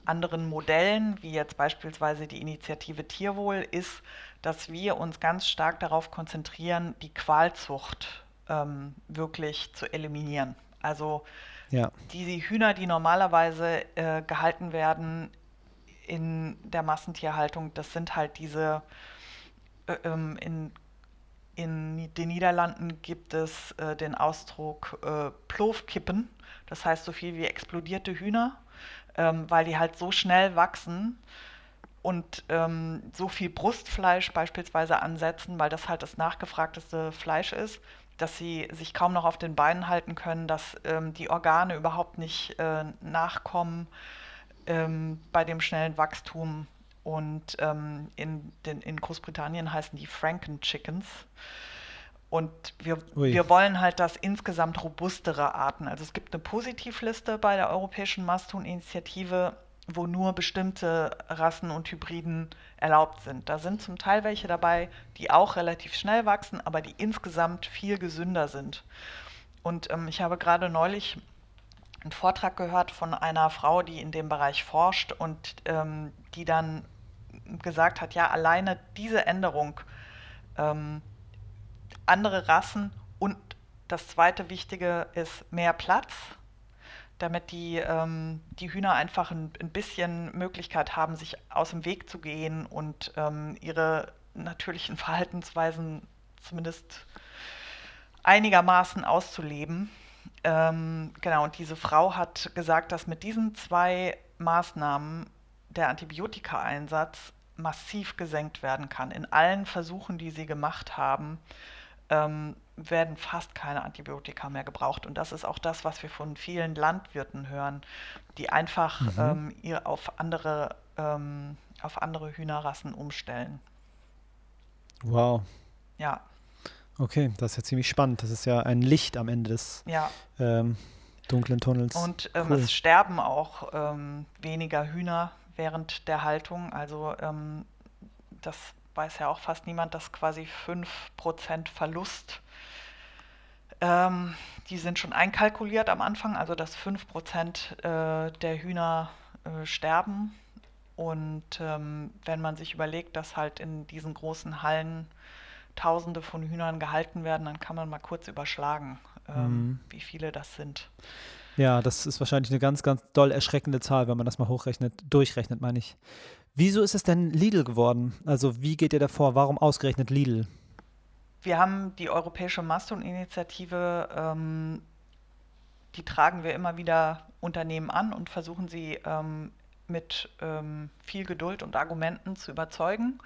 anderen Modellen, wie jetzt beispielsweise die Initiative Tierwohl, ist, dass wir uns ganz stark darauf konzentrieren, die Qualzucht ähm, wirklich zu eliminieren. Also ja. die Hühner, die normalerweise äh, gehalten werden in der Massentierhaltung, das sind halt diese, äh, ähm, in, in den Niederlanden gibt es äh, den Ausdruck äh, Plovkippen, das heißt so viel wie explodierte Hühner, ähm, weil die halt so schnell wachsen und ähm, so viel Brustfleisch beispielsweise ansetzen, weil das halt das nachgefragteste Fleisch ist, dass sie sich kaum noch auf den Beinen halten können, dass ähm, die Organe überhaupt nicht äh, nachkommen ähm, bei dem schnellen Wachstum. Und ähm, in, den, in Großbritannien heißen die Franken Chickens. Und wir, wir wollen halt, dass insgesamt robustere Arten, also es gibt eine Positivliste bei der Europäischen Masthuhn-Initiative, wo nur bestimmte Rassen und Hybriden erlaubt sind. Da sind zum Teil welche dabei, die auch relativ schnell wachsen, aber die insgesamt viel gesünder sind. Und ähm, ich habe gerade neulich einen Vortrag gehört von einer Frau, die in dem Bereich forscht und ähm, die dann gesagt hat, ja, alleine diese Änderung, ähm, andere Rassen und das zweite Wichtige ist mehr Platz damit die, ähm, die Hühner einfach ein, ein, bisschen Möglichkeit haben, sich aus dem Weg zu gehen und ähm, ihre natürlichen *laughs* Verhaltensweisen zumindest einigermaßen auszuleben. Ähm, genau, und diese Frau hat gesagt, dass mit diesen zwei Maßnahmen der Antibiotikaeinsatz massiv gesenkt werden kann. In allen Versuchen, die sie gemacht haben, ähm, werden fast keine Antibiotika mehr gebraucht. Und das ist auch das, was wir von vielen Landwirten hören, die einfach mhm. ähm, ihr auf andere, ähm, auf andere Hühnerrassen umstellen. Wow. Ja. Okay, das ist ja ziemlich spannend. Das ist ja ein Licht am Ende des ja. ähm, dunklen Tunnels. Und ähm, cool. es sterben auch ähm, weniger Hühner während der Haltung. Also ähm, das weiß ja auch fast niemand, dass quasi 5% Verlust ähm, die sind schon einkalkuliert am Anfang, also dass 5% äh, der Hühner äh, sterben. Und ähm, wenn man sich überlegt, dass halt in diesen großen Hallen Tausende von Hühnern gehalten werden, dann kann man mal kurz überschlagen, ähm, mhm. wie viele das sind. Ja, das ist wahrscheinlich eine ganz, ganz doll erschreckende Zahl, wenn man das mal hochrechnet, durchrechnet, meine ich. Wieso ist es denn Lidl geworden? Also wie geht ihr davor? Warum ausgerechnet Lidl? Wir haben die Europäische Mastodon-Initiative, ähm, die tragen wir immer wieder Unternehmen an und versuchen sie ähm, mit ähm, viel Geduld und Argumenten zu überzeugen,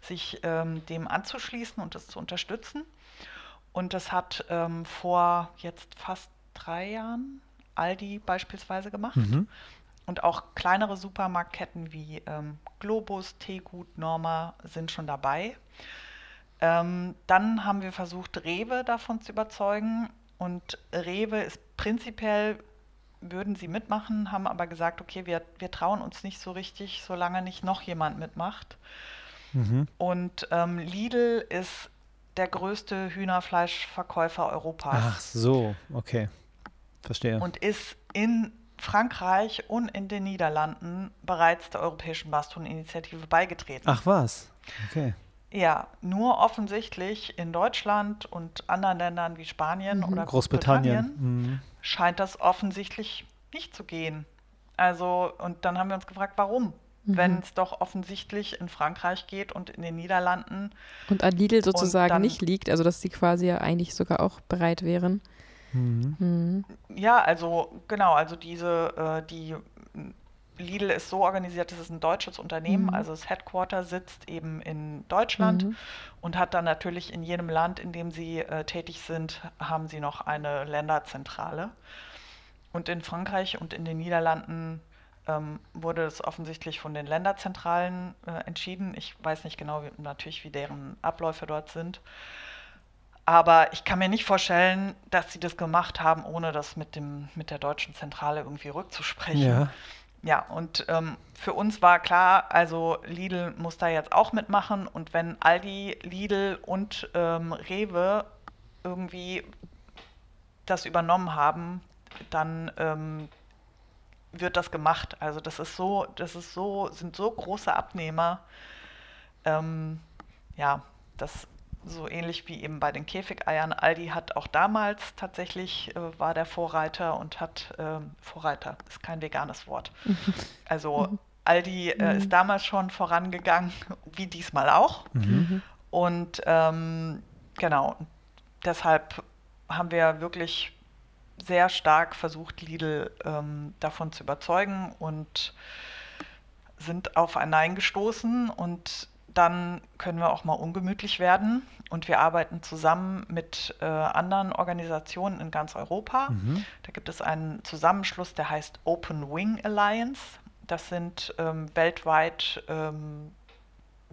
sich ähm, dem anzuschließen und es zu unterstützen. Und das hat ähm, vor jetzt fast drei Jahren Aldi beispielsweise gemacht. Mhm. Und auch kleinere Supermarktketten wie ähm, Globus, Teegut, Norma sind schon dabei. Ähm, dann haben wir versucht, Rewe davon zu überzeugen. Und Rewe ist prinzipiell, würden sie mitmachen, haben aber gesagt, okay, wir, wir trauen uns nicht so richtig, solange nicht noch jemand mitmacht. Mhm. Und ähm, Lidl ist der größte Hühnerfleischverkäufer Europas. Ach so, okay. Verstehe. Und ist in Frankreich und in den Niederlanden bereits der Europäischen Baston-Initiative beigetreten. Ach was, okay. Ja, nur offensichtlich in Deutschland und anderen Ländern wie Spanien mhm. oder Großbritannien, Großbritannien mhm. Scheint das offensichtlich nicht zu gehen. Also, und dann haben wir uns gefragt, warum? Mhm. Wenn es doch offensichtlich in Frankreich geht und in den Niederlanden. Und an Lidl sozusagen dann, nicht liegt, also dass sie quasi ja eigentlich sogar auch bereit wären. Mhm. Mhm. Ja, also genau, also diese, äh, die Lidl ist so organisiert, es ist ein deutsches Unternehmen, mhm. also das Headquarter sitzt eben in Deutschland mhm. und hat dann natürlich in jedem Land, in dem sie äh, tätig sind, haben sie noch eine Länderzentrale. Und in Frankreich und in den Niederlanden ähm, wurde es offensichtlich von den Länderzentralen äh, entschieden. Ich weiß nicht genau wie, natürlich, wie deren Abläufe dort sind. Aber ich kann mir nicht vorstellen, dass sie das gemacht haben, ohne das mit, dem, mit der deutschen Zentrale irgendwie rückzusprechen. Ja. Ja, und ähm, für uns war klar, also Lidl muss da jetzt auch mitmachen. Und wenn Aldi, Lidl und ähm, Rewe irgendwie das übernommen haben, dann ähm, wird das gemacht. Also das ist so, das ist so, sind so große Abnehmer. Ähm, ja, das so ähnlich wie eben bei den Käfigeiern. Aldi hat auch damals tatsächlich, äh, war der Vorreiter und hat, äh, Vorreiter ist kein veganes Wort. *laughs* Also mhm. Aldi äh, ist mhm. damals schon vorangegangen, *laughs* wie diesmal auch. Mhm. Und ähm, genau, deshalb haben wir wirklich sehr stark versucht, Lidl ähm, davon zu überzeugen und sind auf ein Nein gestoßen und dann können wir auch mal ungemütlich werden. Und wir arbeiten zusammen mit äh, anderen Organisationen in ganz Europa. Mhm. Da gibt es einen Zusammenschluss, der heißt Open Wing Alliance. Das sind ähm, weltweit ähm,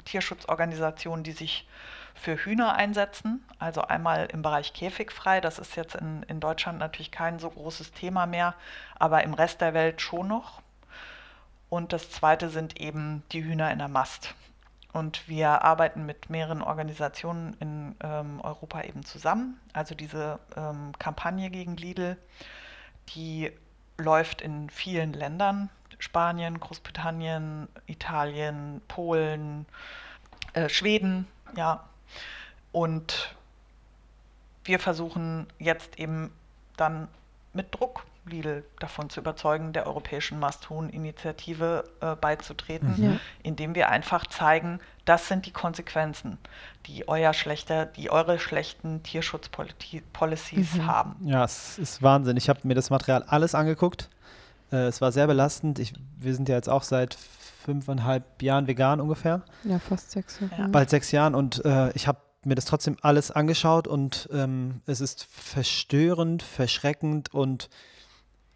Tierschutzorganisationen, die sich für Hühner einsetzen. Also einmal im Bereich Käfigfrei. Das ist jetzt in, in Deutschland natürlich kein so großes Thema mehr, aber im Rest der Welt schon noch. Und das zweite sind eben die Hühner in der Mast. Und wir arbeiten mit mehreren Organisationen in ähm, Europa eben zusammen. Also diese ähm, Kampagne gegen Lidl, die läuft in vielen Ländern. Spanien, Großbritannien, Italien, Polen, äh, Schweden, ja. Und wir versuchen jetzt eben dann mit Druck Lidl davon zu überzeugen, der europäischen Must-Huhn-Initiative äh, beizutreten, mhm. indem wir einfach zeigen, das sind die Konsequenzen, die euer schlechter, die eure schlechten Tierschutzpolicies mhm. haben. Ja, es ist Wahnsinn. Ich habe mir das Material alles angeguckt. Äh, es war sehr belastend. Ich, wir sind ja jetzt auch seit fünfeinhalb Jahren vegan ungefähr. Ja, fast sechs Jahre. Ja. Bald sechs Jahren und äh, ich habe mir das trotzdem alles angeschaut und ähm, es ist verstörend, verschreckend und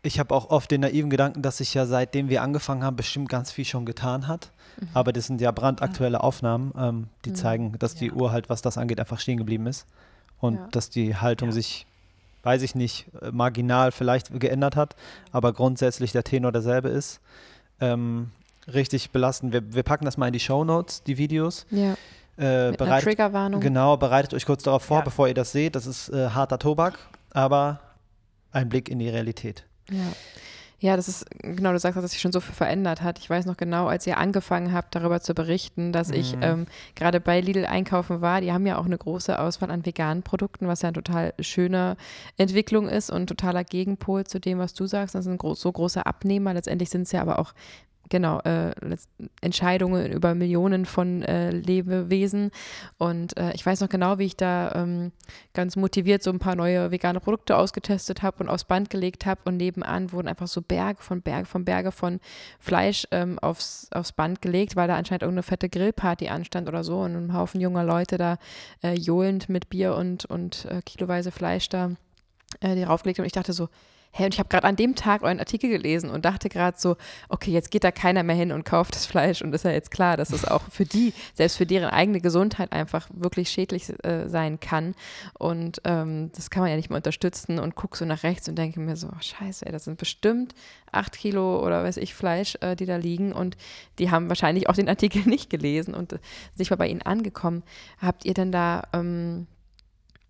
ich habe auch oft den naiven Gedanken, dass sich ja seitdem wir angefangen haben, bestimmt ganz viel schon getan hat. Mhm. Aber das sind ja brandaktuelle Aufnahmen, ähm, die mhm. zeigen, dass ja. die Uhr halt, was das angeht, einfach stehen geblieben ist. Und ja. dass die Haltung ja. sich, weiß ich nicht, äh, marginal vielleicht geändert hat, aber grundsätzlich der Tenor derselbe ist. Ähm, richtig belastend. Wir, wir, packen das mal in die Show Notes, die Videos. Ja. Äh, Mit bereitet, Triggerwarnung. Genau, bereitet euch kurz darauf vor, bevor ihr das seht. Das ist äh, harter Tobak, aber ein Blick in die Realität. Ja. Ja, das ist, genau, du sagst, dass sich schon so viel verändert hat. Ich weiß noch genau, als ihr angefangen habt, darüber zu berichten, dass mhm. ich ähm, gerade bei Lidl einkaufen war. Die haben ja auch eine große Auswahl an veganen Produkten, was ja eine total schöne Entwicklung ist und totaler Gegenpol zu dem, was du sagst. Das sind so große Abnehmer. Letztendlich sind es ja aber auch genau, äh, Entscheidungen über Millionen von äh, Lebewesen. Und äh, ich weiß noch genau, wie ich da ähm, ganz motiviert so ein paar neue vegane Produkte ausgetestet habe und aufs Band gelegt habe. Und nebenan wurden einfach so Berge von Berge von Berge von Fleisch ähm, aufs, aufs Band gelegt, weil da anscheinend irgendeine fette Grillparty anstand oder so. Und ein Haufen junger Leute da äh, johlend mit Bier und, und äh, kiloweise Fleisch da äh, die. Und ich dachte so, Hey, und ich habe gerade an dem Tag euren Artikel gelesen und dachte gerade so, okay, jetzt geht da keiner mehr hin und kauft das Fleisch und ist ja jetzt klar, dass es auch für die, selbst für deren eigene Gesundheit einfach wirklich schädlich äh, sein kann. Und ähm, das kann man ja nicht mehr unterstützen und gucke so nach rechts und denke mir so, oh, scheiße, ey, das sind bestimmt acht Kilo oder weiß ich Fleisch, äh, die da liegen und die haben wahrscheinlich auch den Artikel *laughs* nicht gelesen und äh, sich mal bei ihnen angekommen. Habt ihr denn da ähm,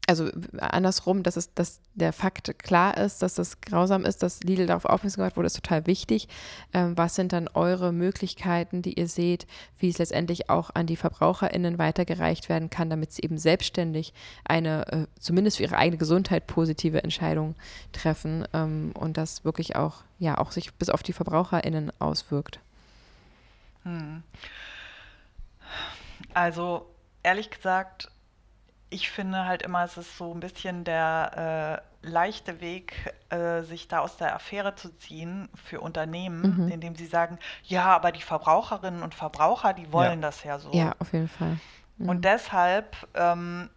also andersrum, dass, es, dass der Fakt klar ist, dass das grausam ist, dass Lidl darauf aufmerksam gemacht wurde, ist total wichtig. Ähm, was sind dann eure Möglichkeiten, die ihr seht, wie es letztendlich auch an die VerbraucherInnen weitergereicht werden kann, damit sie eben selbstständig eine, äh, zumindest für ihre eigene Gesundheit positive Entscheidung treffen ähm, und das wirklich auch, ja, auch sich bis auf die VerbraucherInnen auswirkt? Hm. Also ehrlich gesagt, ich finde halt immer, es ist so ein bisschen der äh, leichte Weg, äh, sich da aus der Affäre zu ziehen für Unternehmen, mhm. indem sie sagen, ja, aber die Verbraucherinnen und Verbraucher, die wollen ja. das ja so. Ja, auf jeden Fall. Mhm. Und deshalb ähm,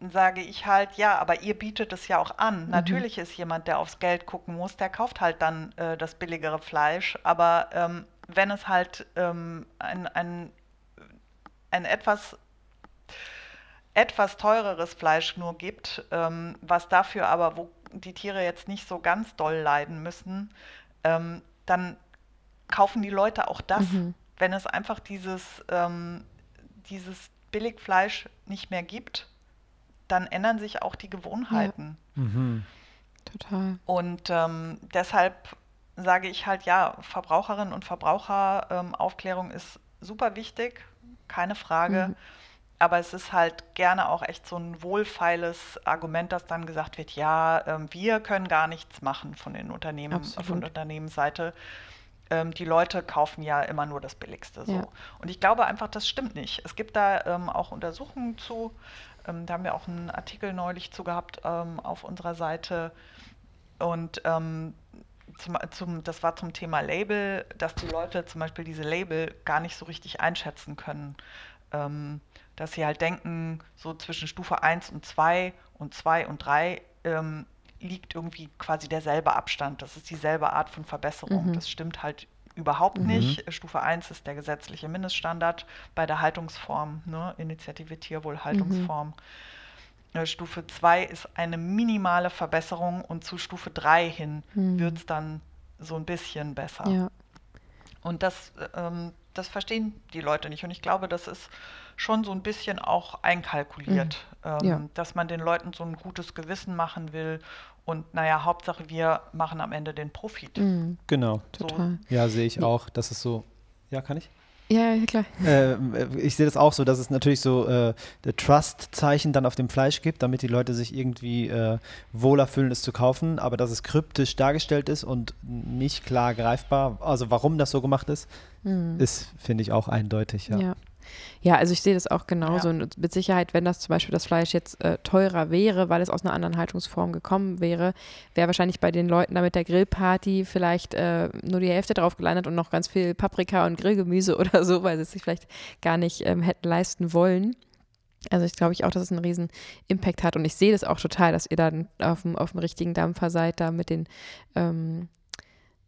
sage ich halt, ja, aber ihr bietet es ja auch an. Mhm. Natürlich ist jemand, der aufs Geld gucken muss, der kauft halt dann äh, das billigere Fleisch, aber ähm, wenn es halt ähm, ein, ein, ein etwas etwas teureres Fleisch nur gibt, ähm, was dafür aber, wo die Tiere jetzt nicht so ganz doll leiden müssen, ähm, dann kaufen die Leute auch das. Mhm. Wenn es einfach dieses, ähm, dieses Billigfleisch nicht mehr gibt, dann ändern sich auch die Gewohnheiten. Ja. Mhm. Total. Und ähm, deshalb sage ich halt, ja, Verbraucherinnen und Verbraucheraufklärung ist super wichtig, keine Frage. Mhm aber es ist halt gerne auch echt so ein wohlfeiles Argument, dass dann gesagt wird, ja, ähm, wir können gar nichts machen von den Unternehmen, Absolut. von der Unternehmensseite. Ähm, die Leute kaufen ja immer nur das Billigste. So. Ja. Und ich glaube einfach, das stimmt nicht. Es gibt da ähm, auch Untersuchungen zu. Da haben wir auch einen Artikel neulich zu gehabt auf unserer Seite. Und zum, zum, das war zum Thema Label, dass die Leute zum Beispiel diese Label gar nicht so richtig einschätzen können. Ähm, dass sie halt denken, so zwischen Stufe 1 und 2 und 2 und 3 ähm, liegt irgendwie quasi derselbe Abstand. Das ist dieselbe Art von Verbesserung. Mhm. Das stimmt halt überhaupt mhm. nicht. Stufe 1 ist der gesetzliche Mindeststandard bei der Haltungsform, ne? Initiative Tierwohl-Haltungsform. Mhm. Äh, Stufe 2 ist eine minimale Verbesserung und zu Stufe 3 hin mhm. wird es dann so ein bisschen besser. Ja. Und das, ähm, das verstehen die Leute nicht. Und ich glaube, das ist schon so ein bisschen auch einkalkuliert, mhm. ähm, ja. dass man den Leuten so ein gutes Gewissen machen will. Und naja, Hauptsache wir machen am Ende den Profit. Mhm. Genau. Total. So. Ja, sehe ich auch. Das ist so. Ja, kann ich? Ja, klar. Äh, ich sehe das auch so, dass es natürlich so äh, Trust-Zeichen dann auf dem Fleisch gibt, damit die Leute sich irgendwie äh, wohler fühlen, es zu kaufen, aber dass es kryptisch dargestellt ist und nicht klar greifbar, also warum das so gemacht ist, mhm. ist, finde ich, auch eindeutig, ja. ja. Ja, also ich sehe das auch genauso. Ja. Und mit Sicherheit, wenn das zum Beispiel das Fleisch jetzt äh, teurer wäre, weil es aus einer anderen Haltungsform gekommen wäre, wäre wahrscheinlich bei den Leuten da mit der Grillparty vielleicht äh, nur die Hälfte drauf gelandet und noch ganz viel Paprika und Grillgemüse *laughs* oder so, weil sie es sich vielleicht gar nicht ähm, hätten leisten wollen. Also ich glaube ich auch, dass es einen riesen Impact hat und ich sehe das auch total, dass ihr dann auf dem, auf dem richtigen Dampfer seid, da mit den ähm,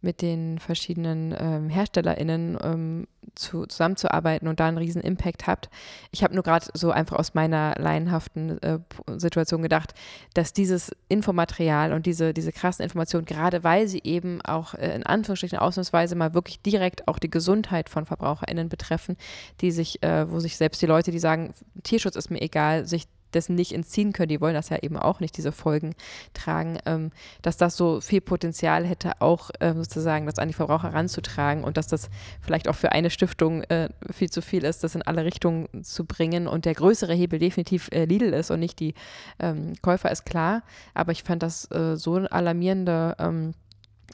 mit den verschiedenen ähm, HerstellerInnen ähm, zu, zusammenzuarbeiten und da einen riesen Impact habt. Ich habe nur gerade so einfach aus meiner laienhaften äh, Situation gedacht, dass dieses Infomaterial und diese, diese krassen Informationen, gerade weil sie eben auch äh, in Anführungsstrichen ausnahmsweise mal wirklich direkt auch die Gesundheit von VerbraucherInnen betreffen, die sich, äh, wo sich selbst die Leute, die sagen, Tierschutz ist mir egal, sich dessen nicht entziehen können, die wollen das ja eben auch nicht, diese Folgen tragen, ähm, dass das so viel Potenzial hätte, auch äh, sozusagen das an die Verbraucher ranzutragen und dass das vielleicht auch für eine Stiftung äh, viel zu viel ist, das in alle Richtungen zu bringen und der größere Hebel definitiv äh, Lidl ist und nicht die ähm, Käufer, ist klar. Aber ich fand das äh, so alarmierende ähm,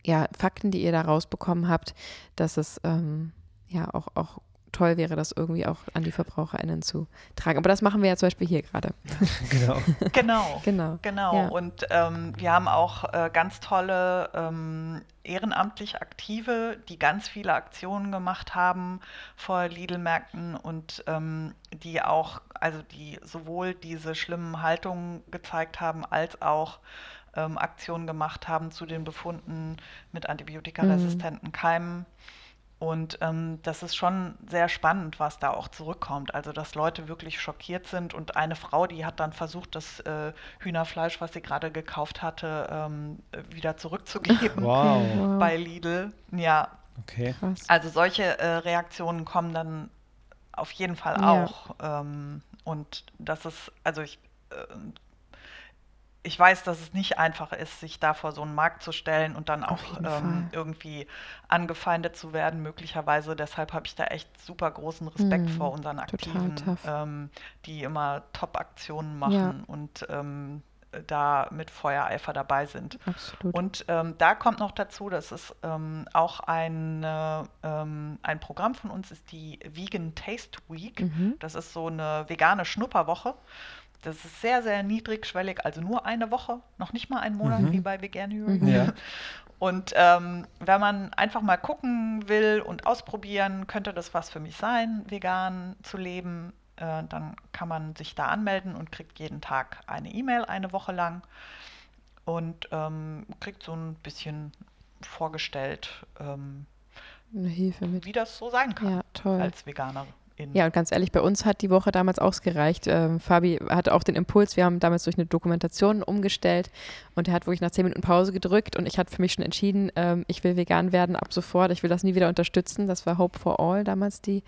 ja, Fakten, die ihr da rausbekommen habt, dass es ähm, ja auch, auch toll wäre, das irgendwie auch an die VerbraucherInnen zu tragen. Aber das machen wir ja zum Beispiel hier gerade. *laughs* Genau. genau. Genau. genau. Ja. Und ähm, wir haben auch äh, ganz tolle ähm, ehrenamtlich Aktive, die ganz viele Aktionen gemacht haben vor Lidl-Märkten und ähm, die auch, also die sowohl diese schlimmen Haltungen gezeigt haben, als auch ähm, Aktionen gemacht haben zu den Befunden mit antibiotikaresistenten mhm. Keimen. Und ähm, das ist schon sehr spannend, was da auch zurückkommt. Also, dass Leute wirklich schockiert sind. Und eine Frau, die hat dann versucht, das äh, Hühnerfleisch, was sie gerade gekauft hatte, ähm, wieder zurückzugeben *laughs* wow. bei Lidl. Ja. Okay. Krass. Also solche äh, Reaktionen kommen dann auf jeden Fall auch. Ja. Ähm, und das ist, also ich, äh, ich weiß, dass es nicht einfach ist, sich da vor so einen Markt zu stellen und dann auch ähm, irgendwie angefeindet zu werden, möglicherweise. Deshalb habe ich da echt super großen Respekt mm, vor unseren Aktiven, ähm, die immer Top-Aktionen machen ja. und ähm, da mit Feuereifer dabei sind. Absolut. Und ähm, da kommt noch dazu, dass es ähm, auch ein, äh, ein Programm von uns ist, die Vegan Taste Week. Mhm. Das ist so eine vegane Schnupperwoche. Das ist sehr, sehr niedrigschwellig, also nur eine Woche, noch nicht mal einen Monat mhm. wie bei Vegan Hero. Mhm. Ja. *laughs* Und ähm, wenn man einfach mal gucken will und ausprobieren, könnte das was für mich sein, vegan zu leben, äh, dann kann man sich da anmelden und kriegt jeden Tag eine E-Mail eine Woche lang und ähm, kriegt so ein bisschen vorgestellt, ähm, Hilfe mit. wie das so sein kann ja, als Veganerin. Ja, und ganz ehrlich, bei uns hat die Woche damals ausgereicht. Ähm, Fabi hatte auch den Impuls, wir haben damals durch eine Dokumentation umgestellt und er hat wirklich nach zehn Minuten Pause gedrückt und ich hatte für mich schon entschieden, ähm, ich will vegan werden ab sofort, ich will das nie wieder unterstützen. Das war Hope for All damals die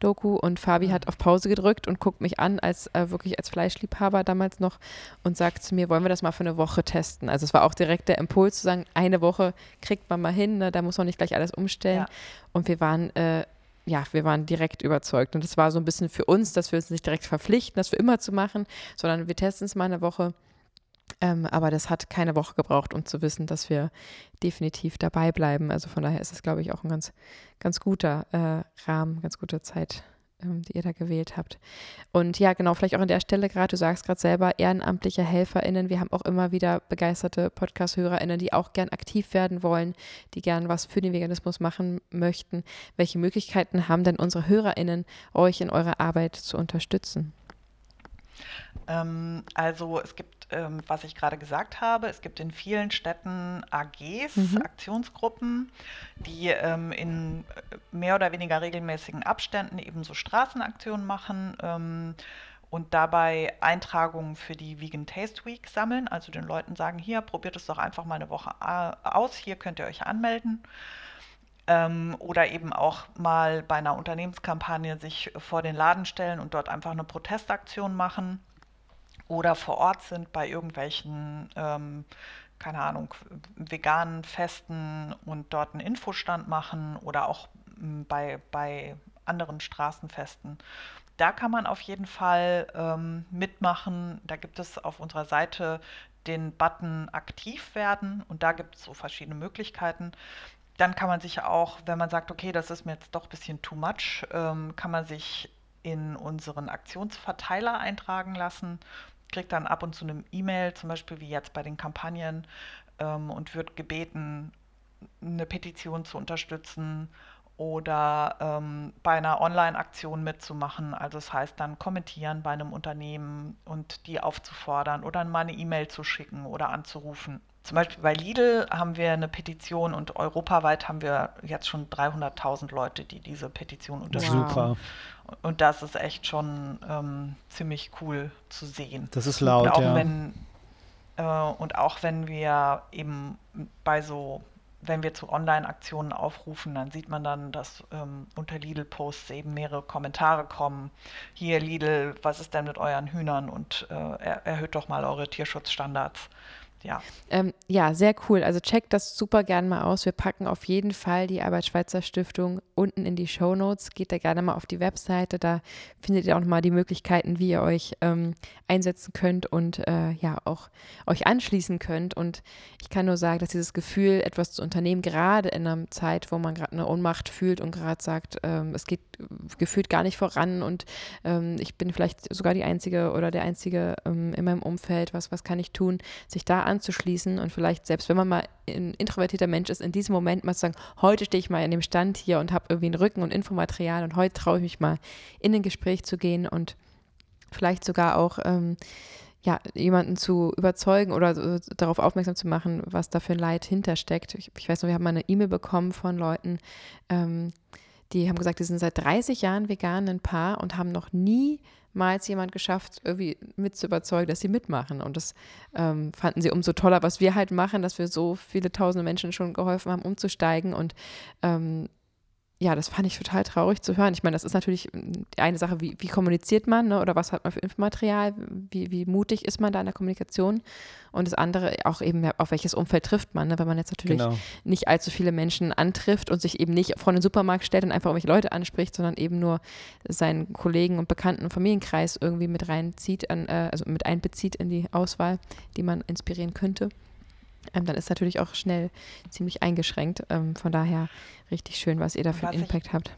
Doku und Fabi mhm. hat auf Pause gedrückt und guckt mich an, als äh, wirklich als Fleischliebhaber damals noch und sagt zu mir, wollen wir das mal für eine Woche testen? Also es war auch direkt der Impuls zu sagen, eine Woche kriegt man mal hin, ne? da muss man nicht gleich alles umstellen. Ja. Und wir waren äh, ja, wir waren direkt überzeugt. Und das war so ein bisschen für uns, dass wir uns nicht direkt verpflichten, das für immer zu machen, sondern wir testen es mal eine Woche. Ähm, aber das hat keine Woche gebraucht, um zu wissen, dass wir definitiv dabei bleiben. Also von daher ist es, glaube ich, auch ein ganz, ganz guter äh, Rahmen, ganz gute Zeit die ihr da gewählt habt. Und ja, genau, vielleicht auch an der Stelle gerade, du sagst gerade selber, ehrenamtliche HelferInnen. Wir haben auch immer wieder begeisterte Podcast-HörerInnen, die auch gern aktiv werden wollen, die gern was für den Veganismus machen möchten. Welche Möglichkeiten haben denn unsere HörerInnen, euch in eurer Arbeit zu unterstützen? Ähm, also es gibt, ähm, was ich gerade gesagt habe, es gibt in vielen Städten AGs, mhm. Aktionsgruppen, die ähm, in äh, mehr oder weniger regelmäßigen Abständen eben so Straßenaktionen machen und dabei Eintragungen für die Vegan Taste Week sammeln. Also den Leuten sagen, hier, probiert es doch einfach mal eine Woche äh, aus, hier könnt ihr euch anmelden ähm, oder eben auch mal bei einer Unternehmenskampagne sich vor den Laden stellen und dort einfach eine Protestaktion machen oder vor Ort sind bei irgendwelchen, ähm, keine Ahnung, veganen Festen und dort einen Infostand machen oder auch ähm, bei, bei anderen Straßenfesten. Da kann man auf jeden Fall ähm, mitmachen. Da gibt es auf unserer Seite den Button aktiv werden und da gibt es so verschiedene Möglichkeiten. Dann kann man sich auch, wenn man sagt, okay, das ist mir jetzt doch ein bisschen too much, ähm, kann man sich in unseren Aktionsverteiler eintragen lassen kriegt dann ab und zu eine E-Mail, zum Beispiel wie jetzt bei den Kampagnen, ähm, und wird gebeten, eine Petition zu unterstützen oder ähm, bei einer Online-Aktion mitzumachen. Also das heißt dann kommentieren bei einem Unternehmen und die aufzufordern oder mal eine E-Mail zu schicken oder anzurufen. Zum Beispiel bei Lidl haben wir eine Petition und europaweit haben wir jetzt schon 300.000 Leute, die diese Petition unterstützen. Super. Und das ist echt schon ähm, ziemlich cool zu sehen. Das ist laut, und auch ja. Wenn, äh, und auch wenn wir eben bei so, wenn wir zu Online-Aktionen aufrufen, dann sieht man dann, dass ähm, unter Lidl-Posts eben mehrere Kommentare kommen. Hier Lidl, was ist denn mit euren Hühnern und äh, er, erhöht doch mal eure Tierschutzstandards ja. Ähm, ja, sehr cool. Also checkt das super gerne mal aus. Wir packen auf jeden Fall die Arbeitsschweizer Stiftung unten in die Show Notes. Geht da gerne mal auf die Webseite. Da findet ihr auch nochmal die Möglichkeiten, wie ihr euch ähm, einsetzen könnt und äh, ja auch euch anschließen könnt. Und ich kann nur sagen, dass dieses Gefühl, etwas zu unternehmen, gerade in einer Zeit, wo man gerade eine Ohnmacht fühlt und gerade sagt, ähm, es geht gefühlt gar nicht voran und ähm, ich bin vielleicht sogar die Einzige oder der Einzige ähm, in meinem Umfeld, was, was kann ich tun, sich da anzuschließen und vielleicht, selbst wenn man mal ein introvertierter Mensch ist, in diesem Moment mal zu sagen, heute stehe ich mal in dem Stand hier und habe irgendwie einen Rücken und Infomaterial und heute traue ich mich mal in ein Gespräch zu gehen und vielleicht sogar auch ähm, ja, jemanden zu überzeugen oder so, darauf aufmerksam zu machen, was da für ein Leid hintersteckt. Ich, ich weiß noch, wir haben mal eine E-Mail bekommen von Leuten, ähm, die haben gesagt, die sind seit 30 Jahren vegan, ein Paar und haben noch nie mal jemand geschafft, irgendwie mit zu überzeugen, dass sie mitmachen. Und das ähm, fanden sie umso toller, was wir halt machen, dass wir so viele tausende Menschen schon geholfen haben, umzusteigen. Und ähm, ja, das fand ich total traurig zu hören. Ich meine, das ist natürlich die eine Sache, wie, wie kommuniziert man ne? oder was hat man für Infomaterial, wie, wie mutig ist man da in der Kommunikation und das andere auch eben, auf welches Umfeld trifft man, ne? wenn man jetzt natürlich genau. nicht allzu viele Menschen antrifft und sich eben nicht vor den Supermarkt stellt und einfach irgendwelche Leute anspricht, sondern eben nur seinen Kollegen und Bekannten und Familienkreis irgendwie mit reinzieht, an, äh, also mit einbezieht in die Auswahl, die man inspirieren könnte ähm, dann ist natürlich auch schnell ziemlich eingeschränkt. Ähm, von daher richtig schön, was ihr da für einen Impact ich, habt.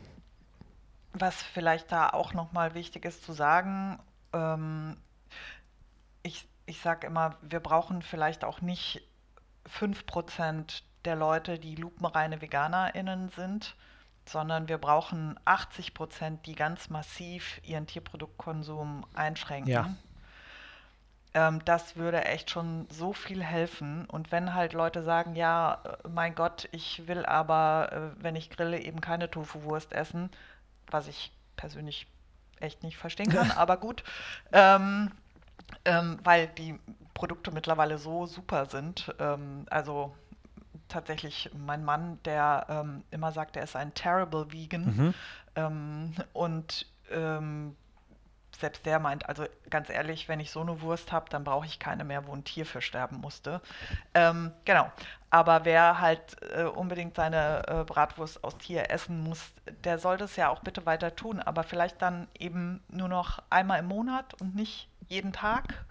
Was vielleicht da auch nochmal wichtig ist zu sagen, ähm, ich, ich sage immer, wir brauchen vielleicht auch nicht 5% der Leute, die lupenreine VeganerInnen sind, sondern wir brauchen 80% die ganz massiv ihren Tierproduktkonsum einschränken. Ja. Ähm, das würde echt schon so viel helfen. Und wenn halt Leute sagen, ja, äh, mein Gott, ich will aber, äh, wenn ich grille, eben keine Tofu-Wurst essen, was ich persönlich echt nicht verstehen kann, *laughs* aber gut, ähm, ähm, weil die Produkte mittlerweile so super sind. Ähm, also tatsächlich mein Mann, der ähm, immer sagt, er ist ein terrible Vegan. Mhm. Ähm, und selbst der meint, also ganz ehrlich, wenn ich so eine Wurst habe, dann brauche ich keine mehr, wo ein Tier für sterben musste. Ähm, genau. Aber wer halt äh, unbedingt seine äh, Bratwurst aus Tier essen muss, der soll das ja auch bitte weiter tun. Aber vielleicht dann eben nur noch einmal im Monat und nicht jeden Tag.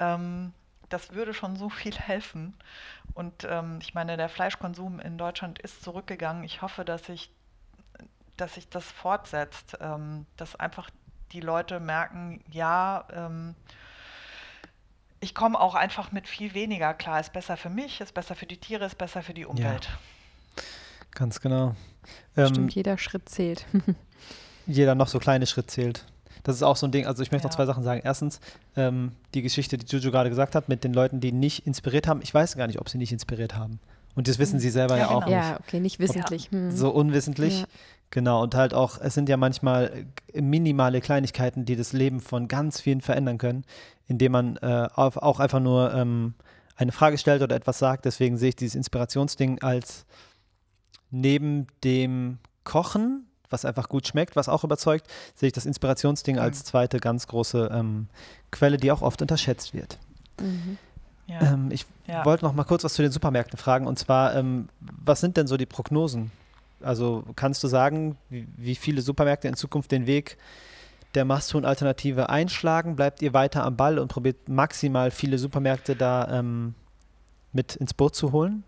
Ähm, das würde schon so viel helfen. Und ähm, ich meine, der Fleischkonsum in Deutschland ist zurückgegangen. Ich hoffe, dass sich dass sich das fortsetzt, ähm, dass einfach die Leute merken, ja, ähm, ich komme auch einfach mit viel weniger klar. Ist besser für mich, ist besser für die Tiere, ist besser für die Umwelt. Ja, ganz genau. Stimmt, ähm, jeder Schritt zählt. *laughs* jeder noch so kleine Schritt zählt. Das ist auch so ein Ding, also ich möchte ja. noch zwei Sachen sagen. Erstens, ähm, die Geschichte, die Juju gerade gesagt hat, mit den Leuten, die nicht inspiriert haben. Ich weiß gar nicht, ob sie nicht inspiriert haben. Und das wissen sie selber ja, ja auch genau. nicht. Ja, okay, nicht wissentlich. Hm. So unwissentlich. Ja. Genau, und halt auch, es sind ja manchmal minimale Kleinigkeiten, die das Leben von ganz vielen verändern können, indem man äh, auf, auch einfach nur ähm, eine Frage stellt oder etwas sagt. Deswegen sehe ich dieses Inspirationsding als neben dem Kochen, was einfach gut schmeckt, was auch überzeugt, sehe ich das Inspirationsding mhm. als zweite ganz große ähm, Quelle, die auch oft unterschätzt wird. Mhm. Ja. Ähm, ich ja. wollte noch mal kurz was zu den Supermärkten fragen. Und zwar, ähm, was sind denn so die Prognosen also kannst du sagen, wie, wie viele Supermärkte in Zukunft den Weg der Masthuhn-Alternative einschlagen? Bleibt ihr weiter am Ball und probiert maximal viele Supermärkte da ähm, mit ins Boot zu holen?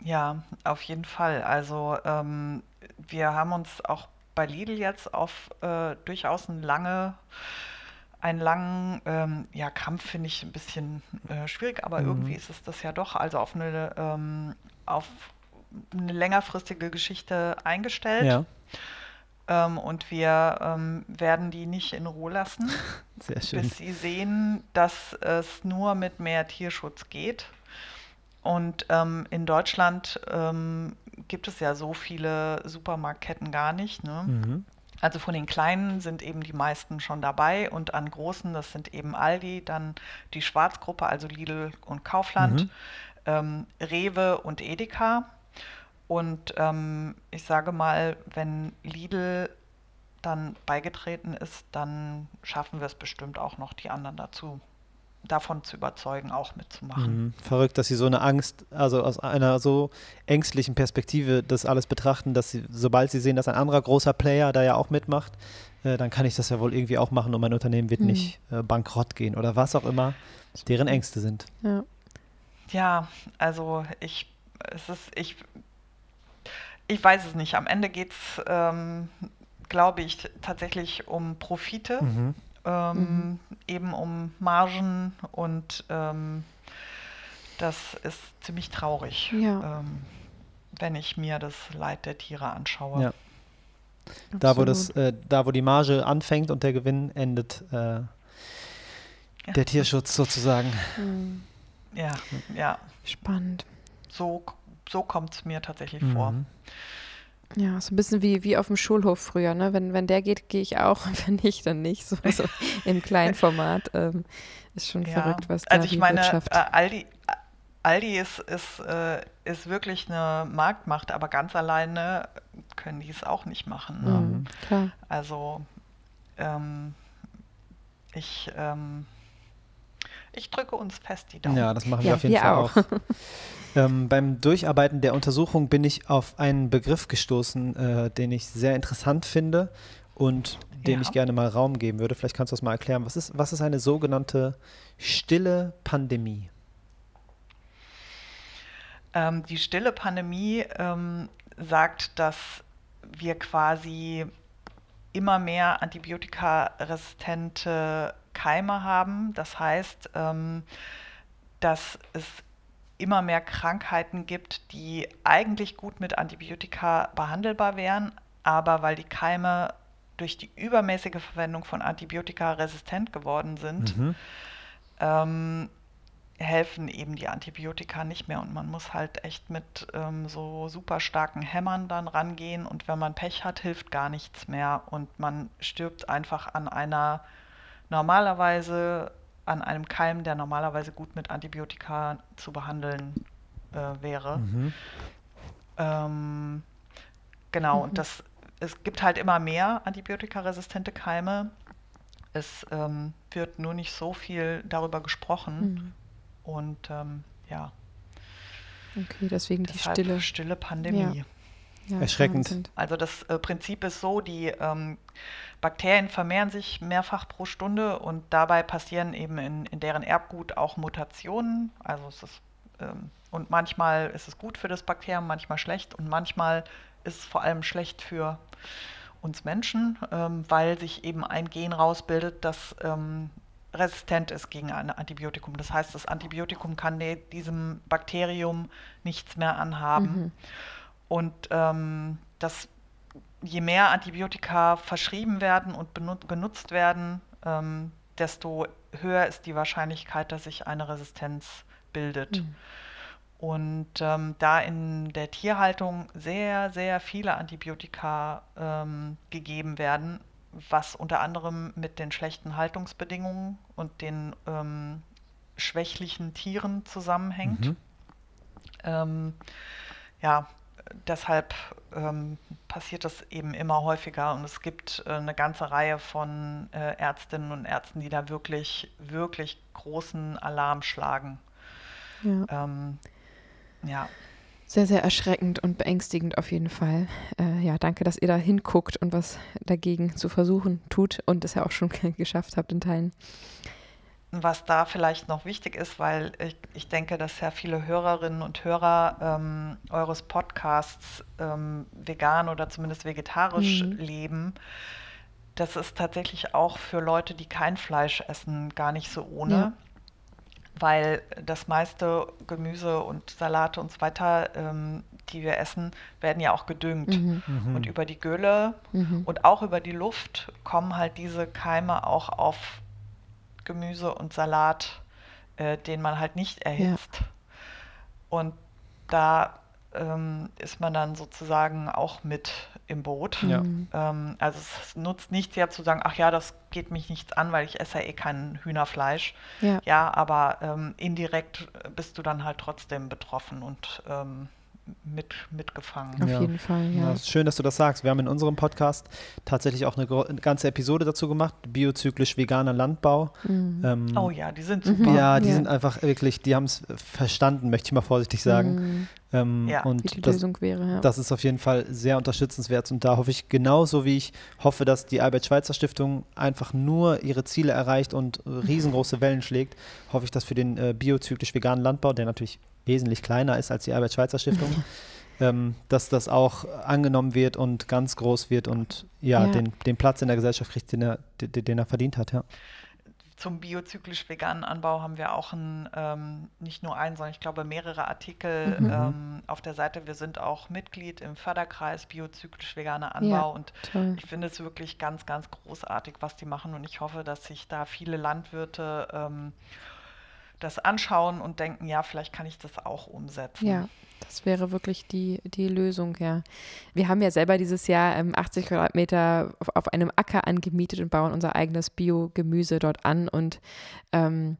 Ja, auf jeden Fall. Also ähm, wir haben uns auch bei Lidl jetzt auf äh, durchaus eine lange einen langen ähm, ja, Kampf finde ich ein bisschen äh, schwierig, aber mhm. irgendwie ist es das ja doch. Also auf eine ähm, auf eine längerfristige Geschichte eingestellt. Ja. Ähm, und wir ähm, werden die nicht in Ruhe lassen, *laughs* bis sie sehen, dass es nur mit mehr Tierschutz geht. Und ähm, in Deutschland ähm, gibt es ja so viele Supermarktketten gar nicht. Ne? Mhm. Also von den kleinen sind eben die meisten schon dabei und an großen, das sind eben Aldi, dann die Schwarzgruppe, also Lidl und Kaufland, mhm. ähm, Rewe und Edeka. Und ähm, ich sage mal, wenn Lidl dann beigetreten ist, dann schaffen wir es bestimmt auch noch, die anderen dazu davon zu überzeugen, auch mitzumachen. Mhm. Verrückt, dass sie so eine Angst, also aus einer so ängstlichen Perspektive das alles betrachten, dass sie, sobald sie sehen, dass ein anderer großer Player da ja auch mitmacht, äh, dann kann ich das ja wohl irgendwie auch machen und mein Unternehmen wird mhm. nicht äh, bankrott gehen oder was auch immer deren Ängste sind. Ja, ja also ich, es ist, ich ich weiß es nicht. Am Ende geht es, ähm, glaube ich, tatsächlich um Profite, mhm. Ähm, mhm. eben um Margen und ähm, das ist ziemlich traurig, ja. Ähm, wenn ich mir das Leid der Tiere anschaue. Ja. Da wo, das, äh, da, wo die Marge anfängt und der Gewinn endet, äh, ja. der Tierschutz sozusagen. Mhm. Ja, ja. Spannend. So so kommt es mir tatsächlich mhm. vor. Ja, so ein bisschen wie, wie auf dem Schulhof früher, ne? Wenn, wenn der geht, gehe ich auch *laughs* und wenn nicht, dann nicht. So, so im kleinen Format. Ähm, ist schon ja. verrückt, was da Also ich meine, Wirtschaft äh, Aldi, Aldi ist, ist, äh, ist wirklich eine Marktmacht, aber ganz alleine können die es auch nicht machen. Ne? Mhm, klar. Also ähm, ich, ähm, ich drücke uns fest die Daumen. Ja, das machen wir ja, auf jeden Fall auch. auch. *laughs* ähm, beim Durcharbeiten der Untersuchung bin ich auf einen Begriff gestoßen, äh, den ich sehr interessant finde und dem ja. ich gerne mal Raum geben würde. Vielleicht kannst du das mal erklären. Was ist, was ist eine sogenannte stille Pandemie? Ähm, die stille Pandemie ähm, sagt, dass wir quasi immer mehr antibiotikaresistente Keime haben. Das heißt, ähm, dass es immer mehr Krankheiten gibt, die eigentlich gut mit Antibiotika behandelbar wären, aber weil die Keime durch die übermäßige Verwendung von Antibiotika resistent geworden sind, mhm. ähm, helfen eben die Antibiotika nicht mehr. Und man muss halt echt mit ähm, so super starken Hämmern dann rangehen. Und wenn man Pech hat, hilft gar nichts mehr. Und man stirbt einfach an einer normalerweise an einem Keim, der normalerweise gut mit Antibiotika zu behandeln äh, wäre. Mhm. Ähm, genau, mhm. und das, es gibt halt immer mehr antibiotikaresistente Keime. Es ähm, wird nur nicht so viel darüber gesprochen. Mhm. Und ähm, ja. Okay, deswegen die stille. stille Pandemie. Ja. Ja, Erschreckend. Also das äh, Prinzip ist so, die ähm, Bakterien vermehren sich mehrfach pro Stunde und dabei passieren eben in, in deren Erbgut auch Mutationen. Also es ist, ähm, und manchmal ist es gut für das Bakterium, manchmal schlecht und manchmal ist es vor allem schlecht für uns Menschen, ähm, weil sich eben ein Gen rausbildet, das ähm, resistent ist gegen ein Antibiotikum. Das heißt, das Antibiotikum kann diesem Bakterium nichts mehr anhaben. Mhm. Und ähm, das, je mehr Antibiotika verschrieben werden und genutzt werden, ähm, desto höher ist die Wahrscheinlichkeit, dass sich eine Resistenz bildet. Mhm. Und ähm, da in der Tierhaltung sehr, sehr viele Antibiotika ähm, gegeben werden, was unter anderem mit den schlechten Haltungsbedingungen und den ähm, schwächlichen Tieren zusammenhängt. Mhm. Ähm, ja, deshalb ähm, passiert das eben immer häufiger und es gibt äh, eine ganze Reihe von äh, Ärztinnen und Ärzten, die da wirklich, wirklich großen Alarm schlagen. Ja. Ähm, ja. Sehr, sehr erschreckend und beängstigend auf jeden Fall. Äh, ja, danke, dass ihr da hinguckt und was dagegen zu versuchen tut und es ja auch schon *laughs* geschafft habt in Teilen. Was da vielleicht noch wichtig ist, weil ich, ich denke, dass sehr viele Hörerinnen und Hörer ähm, eures Podcasts ähm, vegan oder zumindest vegetarisch mhm. leben, das ist tatsächlich auch für Leute, die kein Fleisch essen, gar nicht so ohne. Ja weil das meiste Gemüse und Salate und so weiter, ähm, die wir essen, werden ja auch gedüngt. Mhm. Mhm. Und über die Gülle mhm. und auch über die Luft kommen halt diese Keime auch auf Gemüse und Salat, äh, den man halt nicht erhitzt. Ja. Und da ähm, ist man dann sozusagen auch mit im Boot. Ja. Ähm, also es nutzt nichts ja zu sagen, ach ja, das geht mich nichts an, weil ich esse ja eh kein Hühnerfleisch. Ja, ja aber ähm, indirekt bist du dann halt trotzdem betroffen und ähm, mit, mitgefangen. Auf ja. jeden Fall, ja. ja. Schön, dass du das sagst. Wir haben in unserem Podcast tatsächlich auch eine, eine ganze Episode dazu gemacht, biozyklisch veganer Landbau. Mhm. Ähm, oh ja, die sind mhm. super. Ja, die ja. sind einfach wirklich, die haben es verstanden, möchte ich mal vorsichtig sagen. Mhm. Ähm, ja. Und wie die das, Lösung wäre. Ja. Das ist auf jeden Fall sehr unterstützenswert und da hoffe ich genauso wie ich hoffe, dass die Albert-Schweitzer-Stiftung einfach nur ihre Ziele erreicht und riesengroße Wellen schlägt, hoffe ich, dass für den äh, biozyklisch veganen Landbau, der natürlich wesentlich kleiner ist als die Albert-Schweitzer-Stiftung, *laughs* ähm, dass das auch angenommen wird und ganz groß wird und ja, ja. Den, den Platz in der Gesellschaft kriegt, den er, den, den er verdient hat, ja zum biozyklisch veganen Anbau haben wir auch ein, ähm, nicht nur einen, sondern ich glaube mehrere Artikel mhm. ähm, auf der Seite. Wir sind auch Mitglied im Förderkreis biozyklisch veganer Anbau ja, und toll. ich finde es wirklich ganz, ganz großartig, was die machen und ich hoffe, dass sich da viele Landwirte ähm, das anschauen und denken, ja, vielleicht kann ich das auch umsetzen. Ja, das wäre wirklich die, die Lösung, ja. Wir haben ja selber dieses Jahr ähm, 80 Quadratmeter auf, auf, einem Acker angemietet und bauen unser eigenes Biogemüse dort an und ähm,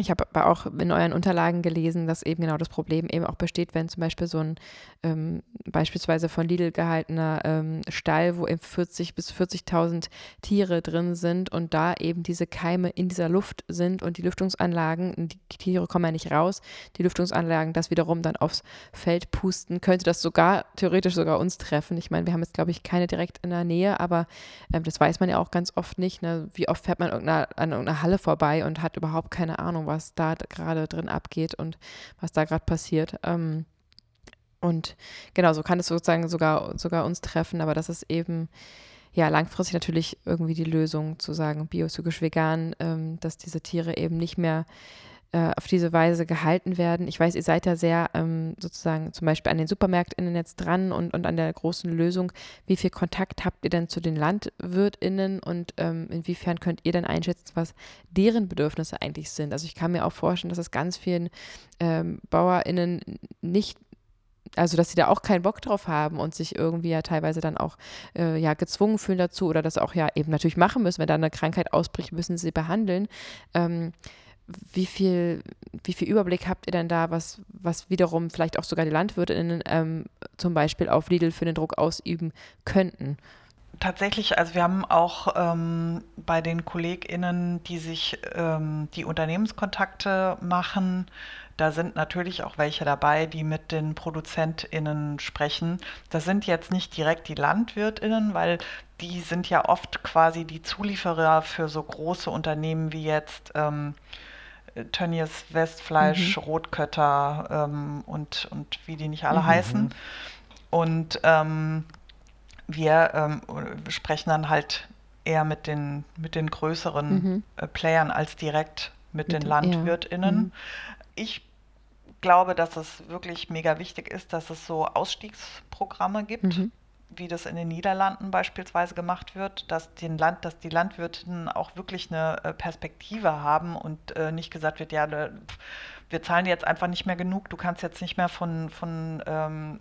ich habe aber auch in euren Unterlagen gelesen, dass eben genau das Problem eben auch besteht, wenn zum Beispiel so ein ähm, beispielsweise von Lidl gehaltener ähm, Stall, wo eben 40 bis 40.000 Tiere drin sind und da eben diese Keime in dieser Luft sind und die Lüftungsanlagen, die Tiere kommen ja nicht raus, die Lüftungsanlagen das wiederum dann aufs Feld pusten, könnte das sogar theoretisch sogar uns treffen. Ich meine, wir haben jetzt glaube ich keine direkt in der Nähe, aber ähm, das weiß man ja auch ganz oft nicht. Ne? Wie oft fährt man irgendeiner, an irgendeiner Halle vorbei und hat überhaupt keine Ahnung, was da gerade drin abgeht und was da gerade passiert. Ähm, und genau, so kann es sozusagen sogar, sogar uns treffen, aber das ist eben ja langfristig natürlich irgendwie die Lösung zu sagen, biopsychisch vegan, ähm, dass diese Tiere eben nicht mehr äh, auf diese Weise gehalten werden. Ich weiß, ihr seid da sehr ähm, sozusagen zum Beispiel an den Supermärkten jetzt dran und, und an der großen Lösung. Wie viel Kontakt habt ihr denn zu den LandwirtInnen und ähm, inwiefern könnt ihr denn einschätzen, was deren Bedürfnisse eigentlich sind? Also ich kann mir auch vorstellen, dass es ganz vielen ähm, BauerInnen nicht also dass sie da auch keinen Bock drauf haben und sich irgendwie ja teilweise dann auch äh, ja gezwungen fühlen dazu oder das auch ja eben natürlich machen müssen, wenn da eine Krankheit ausbricht, müssen sie behandeln. Ähm, wie viel, wie viel Überblick habt ihr denn da, was, was wiederum vielleicht auch sogar die LandwirtInnen ähm, zum Beispiel auf Lidl für den Druck ausüben könnten? Tatsächlich, also wir haben auch ähm, bei den KollegInnen, die sich ähm, die Unternehmenskontakte machen, da sind natürlich auch welche dabei, die mit den ProduzentInnen sprechen. Das sind jetzt nicht direkt die LandwirtInnen, weil die sind ja oft quasi die Zulieferer für so große Unternehmen wie jetzt ähm, Tönnies Westfleisch, mhm. Rotkötter ähm, und, und wie die nicht alle mhm. heißen. Und ähm, wir ähm, sprechen dann halt eher mit den, mit den größeren mhm. äh, Playern als direkt mit, mit den LandwirtInnen. Ja. Mhm. Ich glaube, dass es wirklich mega wichtig ist, dass es so Ausstiegsprogramme gibt. Mhm wie das in den Niederlanden beispielsweise gemacht wird, dass, den Land, dass die Landwirten auch wirklich eine äh, Perspektive haben und äh, nicht gesagt wird, ja, wir zahlen jetzt einfach nicht mehr genug, du kannst jetzt nicht mehr von, von, ähm,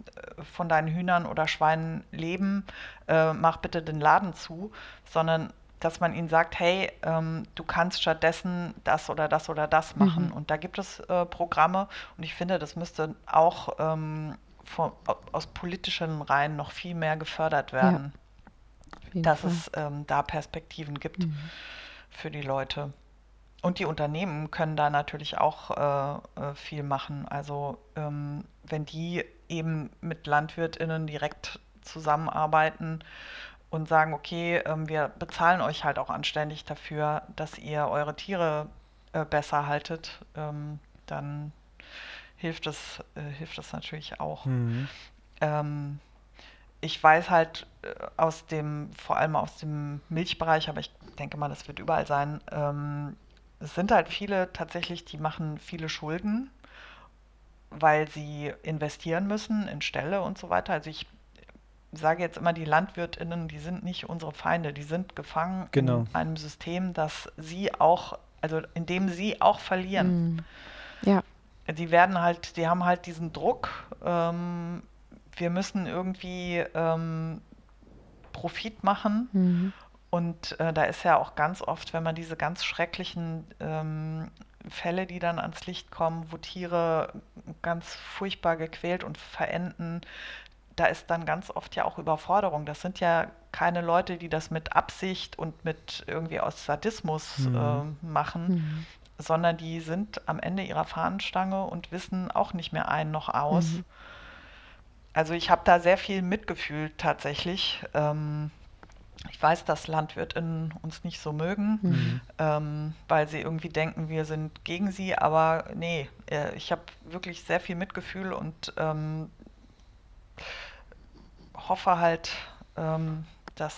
von deinen Hühnern oder Schweinen leben, äh, mach bitte den Laden zu, sondern dass man ihnen sagt, hey, ähm, du kannst stattdessen das oder das oder das machen. Mhm. Und da gibt es äh, Programme und ich finde, das müsste auch ähm, von, aus politischen Reihen noch viel mehr gefördert werden, ja, dass Fall. es ähm, da Perspektiven gibt mhm. für die Leute. Und die Unternehmen können da natürlich auch äh, äh, viel machen. Also ähm, wenn die eben mit Landwirtinnen direkt zusammenarbeiten und sagen, okay, ähm, wir bezahlen euch halt auch anständig dafür, dass ihr eure Tiere äh, besser haltet, ähm, dann hilft es, äh, hilft es natürlich auch. Mhm. Ähm, ich weiß halt äh, aus dem, vor allem aus dem Milchbereich, aber ich denke mal, das wird überall sein, ähm, es sind halt viele tatsächlich, die machen viele Schulden, weil sie investieren müssen in Ställe und so weiter. Also ich sage jetzt immer, die LandwirtInnen, die sind nicht unsere Feinde, die sind gefangen genau. in einem System, das sie auch, also in dem sie auch verlieren. Mhm. Ja die werden halt, die haben halt diesen Druck, ähm, wir müssen irgendwie ähm, Profit machen. Mhm. Und äh, da ist ja auch ganz oft, wenn man diese ganz schrecklichen ähm, Fälle, die dann ans Licht kommen, wo Tiere ganz furchtbar gequält und verenden, da ist dann ganz oft ja auch Überforderung. Das sind ja keine Leute, die das mit Absicht und mit irgendwie aus Sadismus mhm. äh, machen, mhm sondern die sind am Ende ihrer Fahnenstange und wissen auch nicht mehr ein noch aus. Mhm. Also ich habe da sehr viel Mitgefühl tatsächlich. Ähm, ich weiß, dass LandwirtInnen uns nicht so mögen, mhm. ähm, weil sie irgendwie denken, wir sind gegen sie, aber nee, äh, ich habe wirklich sehr viel Mitgefühl und ähm, hoffe halt, ähm, dass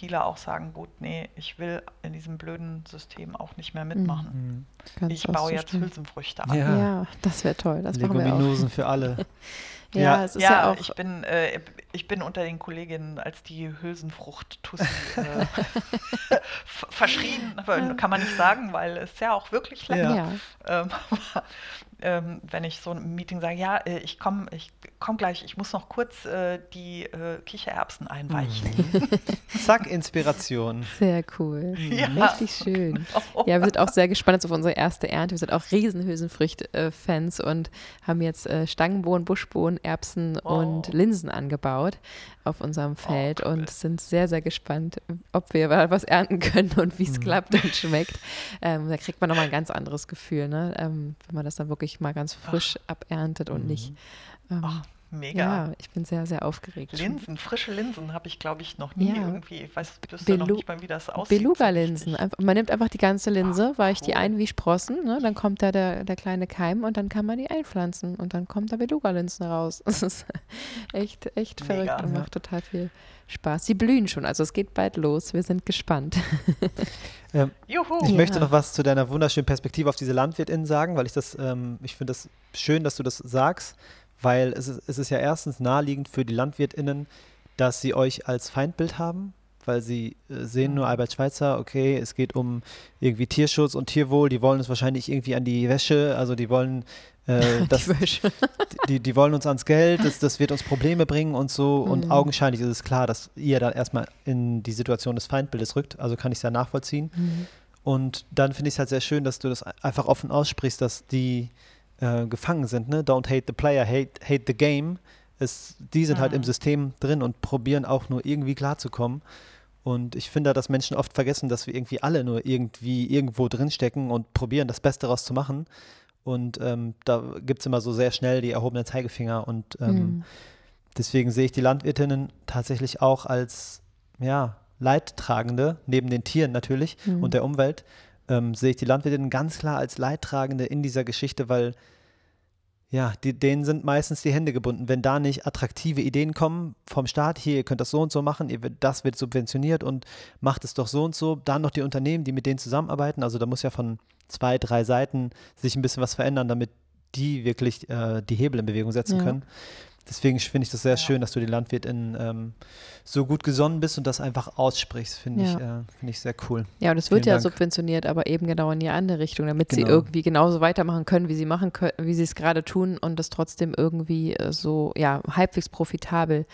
viele auch sagen, gut, nee, ich will in diesem blöden System auch nicht mehr mitmachen. Mhm. Ich baue jetzt Hülsenfrüchte an. Ja, ja das wäre toll. Das Leguminosen für alle. *laughs* ja, ja, es ist ja, ja auch. Ich bin, äh, ich bin unter den Kolleginnen als die Hülsenfrucht Tussi äh, *laughs* verschrien, kann man nicht sagen, weil es ja auch wirklich lecker. Ja. Ähm, *laughs* ähm, wenn ich so ein Meeting sage, ja, äh, ich komme ich komm gleich, ich muss noch kurz äh, die äh, Kichererbsen einweichen. Mhm. *laughs* Zack, Inspiration. Sehr cool. Ja. Richtig schön. *laughs* Ja, wir sind auch sehr gespannt jetzt auf unsere erste Ernte. Wir sind auch riesen Hülsenfrüchte-Fans und haben jetzt äh, Stangenbohnen, Buschbohnen, Erbsen und Linsen angebaut auf unserem Feld und sind sehr, sehr gespannt, ob wir was ernten können und wie es Mhm. klappt und schmeckt. Ähm, da kriegt man nochmal ein ganz anderes Gefühl, ne? ähm, wenn man das dann wirklich mal ganz frisch aberntet und nicht. Ähm, Ach, mega. Ja, ich bin sehr, sehr aufgeregt. Linsen, frische Linsen habe ich, glaube ich, noch nie Ja. irgendwie. Ich weiß noch Belu- nicht mal, wie das aussieht. Beluga-Linsen. Man nimmt einfach die ganze Linse, weicht die ein wie Sprossen, ne? dann kommt da der, der kleine Keim und dann kann man die einpflanzen und dann kommt da Beluga-Linsen raus. *laughs* Das ist echt, echt Mega. verrückt und Ja. macht total viel Spaß. Sie blühen schon, also es geht bald los. Wir sind gespannt. *laughs* Ähm, Juhu. Ich Ja. möchte noch was zu deiner wunderschönen Perspektive auf diese LandwirtInnen sagen, weil ich das, ähm, ich finde das schön, dass du das sagst, weil es ist, es ist ja erstens naheliegend für die LandwirtInnen, dass sie euch als Feindbild haben, weil sie äh, sehen nur Albert Schweitzer, okay, es geht um irgendwie Tierschutz und Tierwohl, die wollen uns wahrscheinlich irgendwie an die Wäsche, also die wollen äh, *laughs* das, die Wäsche. die, die wollen uns ans Geld, das, das wird uns Probleme bringen und so. Und Mhm. augenscheinlich ist es klar, dass ihr dann erstmal in die Situation des Feindbildes rückt. Also kann ich es ja nachvollziehen. Mhm. Und dann finde ich es halt sehr schön, dass du das einfach offen aussprichst, dass die äh, gefangen sind. Ne? Don't hate the player, hate, hate the game. Es, die sind halt im Mhm. System drin und probieren auch nur irgendwie klarzukommen. Und ich finde, dass Menschen oft vergessen, dass wir irgendwie alle nur irgendwie irgendwo drinstecken und probieren, das Beste daraus zu machen. Und ähm, da gibt es immer so sehr schnell die erhobenen Zeigefinger. Und ähm, Mhm. deswegen sehe ich die Landwirtinnen tatsächlich auch als ja, Leidtragende, neben den Tieren natürlich Mhm. und der Umwelt, ähm, sehe ich die Landwirtinnen ganz klar als Leidtragende in dieser Geschichte, weil ja, die, denen sind meistens die Hände gebunden. Wenn da nicht attraktive Ideen kommen vom Staat, hier, ihr könnt das so und so machen, ihr, das wird subventioniert und macht es doch so und so. Dann noch die Unternehmen, die mit denen zusammenarbeiten. Also da muss ja von zwei, drei Seiten sich ein bisschen was verändern, damit die wirklich äh, die Hebel in Bewegung setzen Ja. können. Deswegen finde ich das sehr schön, dass du die LandwirtInnen ähm, so gut gesonnen bist und das einfach aussprichst. Finde ich, Ja. äh, finde ich sehr cool. Ja, und es wird Vielen ja Dank. subventioniert, aber eben genau in die andere Richtung, damit sie Genau. irgendwie genauso weitermachen können, wie sie machen können, wie sie es gerade tun und das trotzdem irgendwie äh, so ja halbwegs profitabel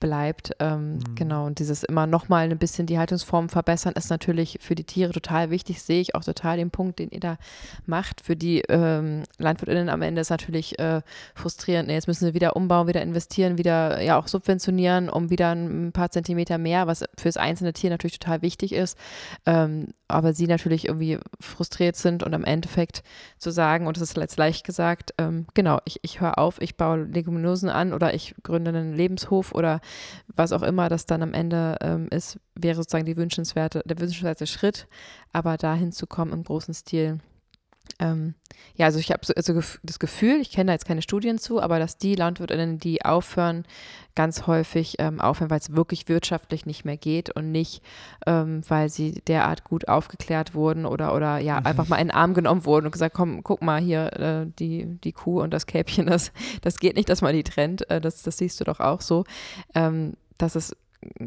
bleibt. Ähm, Mhm. Genau, und dieses immer nochmal ein bisschen die Haltungsform verbessern, ist natürlich für die Tiere total wichtig. Sehe ich auch total den Punkt, den ihr da macht. Für die ähm, LandwirtInnen am Ende ist natürlich äh, frustrierend. Nee, jetzt müssen sie wieder umbauen, wieder investieren, wieder ja auch subventionieren, um wieder ein paar Zentimeter mehr, was für das einzelne Tier natürlich total wichtig ist. Ähm, aber sie natürlich irgendwie frustriert sind und am Endeffekt zu sagen, und das ist jetzt leicht gesagt, ähm, genau, ich, ich höre auf, ich baue Leguminosen an oder ich gründe einen Lebenshof oder was auch immer das dann am Ende ähm, ist, wäre sozusagen die wünschenswerte, der wünschenswerte Schritt, aber dahin zu kommen im großen Stil. Ähm, ja, also ich habe so, so gef- das Gefühl, ich kenne da jetzt keine Studien zu, aber dass die Landwirtinnen, die aufhören, ganz häufig ähm, aufhören, weil es wirklich wirtschaftlich nicht mehr geht und nicht, ähm, weil sie derart gut aufgeklärt wurden oder, oder ja, einfach mal in den Arm genommen wurden und gesagt, komm, guck mal hier, äh, die, die Kuh und das Kälbchen, das, das geht nicht, dass man die trennt, äh, das, das siehst du doch auch so. Ähm, das ist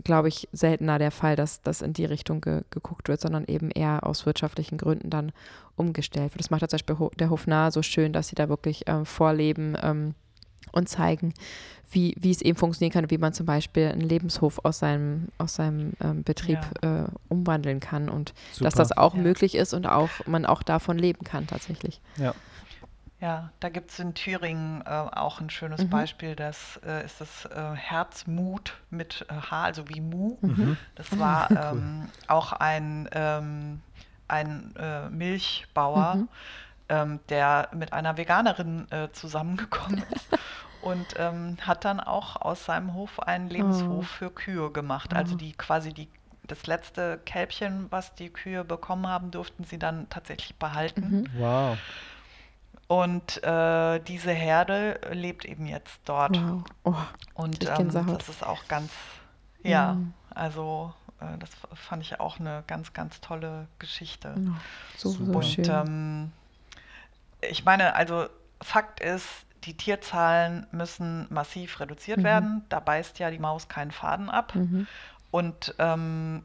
glaube ich, seltener der Fall, dass das in die Richtung ge geguckt wird, sondern eben eher aus wirtschaftlichen Gründen dann umgestellt wird. Das macht ja zum Beispiel Ho der Hof Nahe so schön, dass sie da wirklich ähm, vorleben ähm, und zeigen, wie, wie es eben funktionieren kann, wie man zum Beispiel einen Lebenshof aus seinem, aus seinem ähm, Betrieb äh, umwandeln kann und dass Super. das auch Ja. möglich ist und auch man auch davon leben kann tatsächlich. Ja. Ja, da gibt es in Thüringen äh, auch ein schönes Mhm. Beispiel. Das äh, ist das äh, Herzmut mit äh, H, also wie Mu. Mhm. Das war *laughs* ähm, auch ein, ähm, ein äh, Milchbauer, Mhm. ähm, der mit einer Veganerin äh, zusammengekommen ist. *laughs* Und ähm, hat dann auch aus seinem Hof einen Lebenshof Oh. für Kühe gemacht. Also Oh. die quasi die, das letzte Kälbchen, was die Kühe bekommen haben, durften sie dann tatsächlich behalten. Mhm. Wow. Und äh, diese Herde lebt eben jetzt dort. Wow. Oh, Und ähm, das ist auch ganz, ja, Mhm. also äh, das fand ich auch eine ganz, ganz tolle Geschichte. oh, so, so Und schön. ähm, ich meine, also Fakt ist, die Tierzahlen müssen massiv reduziert Mhm. werden. Da beißt ja die Maus keinen Faden ab. mhm. Und ähm,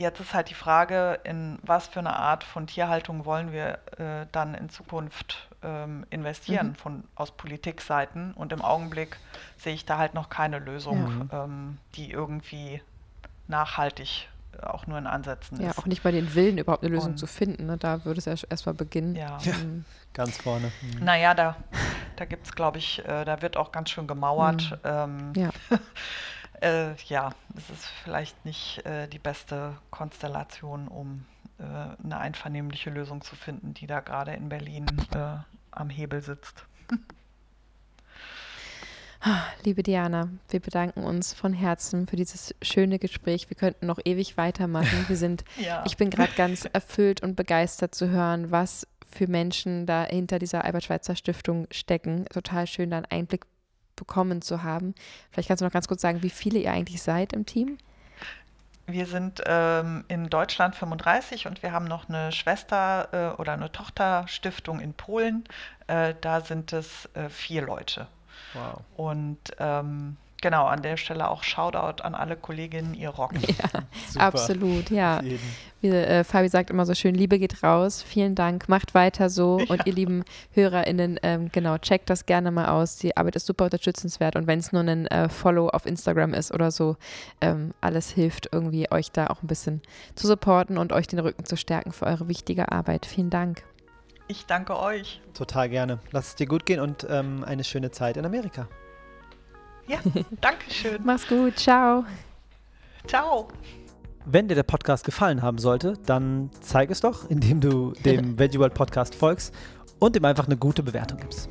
jetzt ist halt die Frage, in was für eine Art von Tierhaltung wollen wir äh, dann in Zukunft ähm, investieren Mhm. von, aus Politikseiten. Und im Augenblick sehe ich da halt noch keine Lösung, ähm, die irgendwie nachhaltig äh, auch nur in Ansätzen Ja, ist. auch nicht mal den Willen, überhaupt eine Lösung Und- zu finden. Ne? Da würde es ja erstmal beginnen. Ja. Mhm. *laughs* Ganz vorne. Mhm. Naja, da, da gibt es, glaube ich, äh, da wird auch ganz schön gemauert. Ähm, Ja. *laughs* äh, ja, es ist vielleicht nicht äh, die beste Konstellation, um äh, eine einvernehmliche Lösung zu finden, die da gerade in Berlin äh, am Hebel sitzt. *laughs* Liebe Diana, wir bedanken uns von Herzen für dieses schöne Gespräch. Wir könnten noch ewig weitermachen. Wir sind, *laughs* Ja. ich bin gerade ganz erfüllt und begeistert zu hören, was für Menschen da hinter dieser Albert-Schweitzer Stiftung stecken. Total schön, da einen Einblick bekommen zu haben. Vielleicht kannst du noch ganz kurz sagen, wie viele ihr eigentlich seid im Team? Wir sind ähm, in Deutschland 35 und wir haben noch eine Schwester- äh, oder eine Tochterstiftung in Polen. Äh, da sind es äh, vier Leute. Wow. Und ähm, genau, an der Stelle auch Shoutout an alle Kolleginnen, ihr rockt. *laughs* Super. Absolut, ja. Wie äh, Fabi sagt immer so schön, Liebe geht raus. Vielen Dank, macht weiter so. Und ihr lieben HörerInnen, ähm, genau, checkt das gerne mal aus. Die Arbeit ist super unterstützenswert. Und wenn es nur ein äh, Follow auf Instagram ist oder so, ähm, alles hilft irgendwie, euch da auch ein bisschen zu supporten und euch den Rücken zu stärken für eure wichtige Arbeit. Vielen Dank. Ich danke euch. Total gerne. Lass es dir gut gehen und ähm, eine schöne Zeit in Amerika. Ja, danke schön. Mach's gut, ciao. Ciao. Wenn dir der Podcast gefallen haben sollte, dann zeig es doch, indem du dem *laughs* Veggie World Podcast folgst und ihm einfach eine gute Bewertung gibst.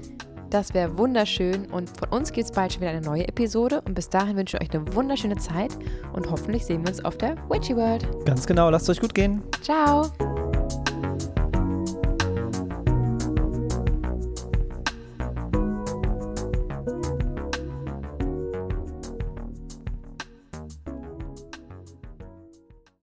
Das wäre wunderschön. Und von uns gibt es bald schon wieder eine neue Episode. Und bis dahin wünsche ich euch eine wunderschöne Zeit. Und hoffentlich sehen wir uns auf der Witchy World. Ganz genau, lasst es euch gut gehen. Ciao.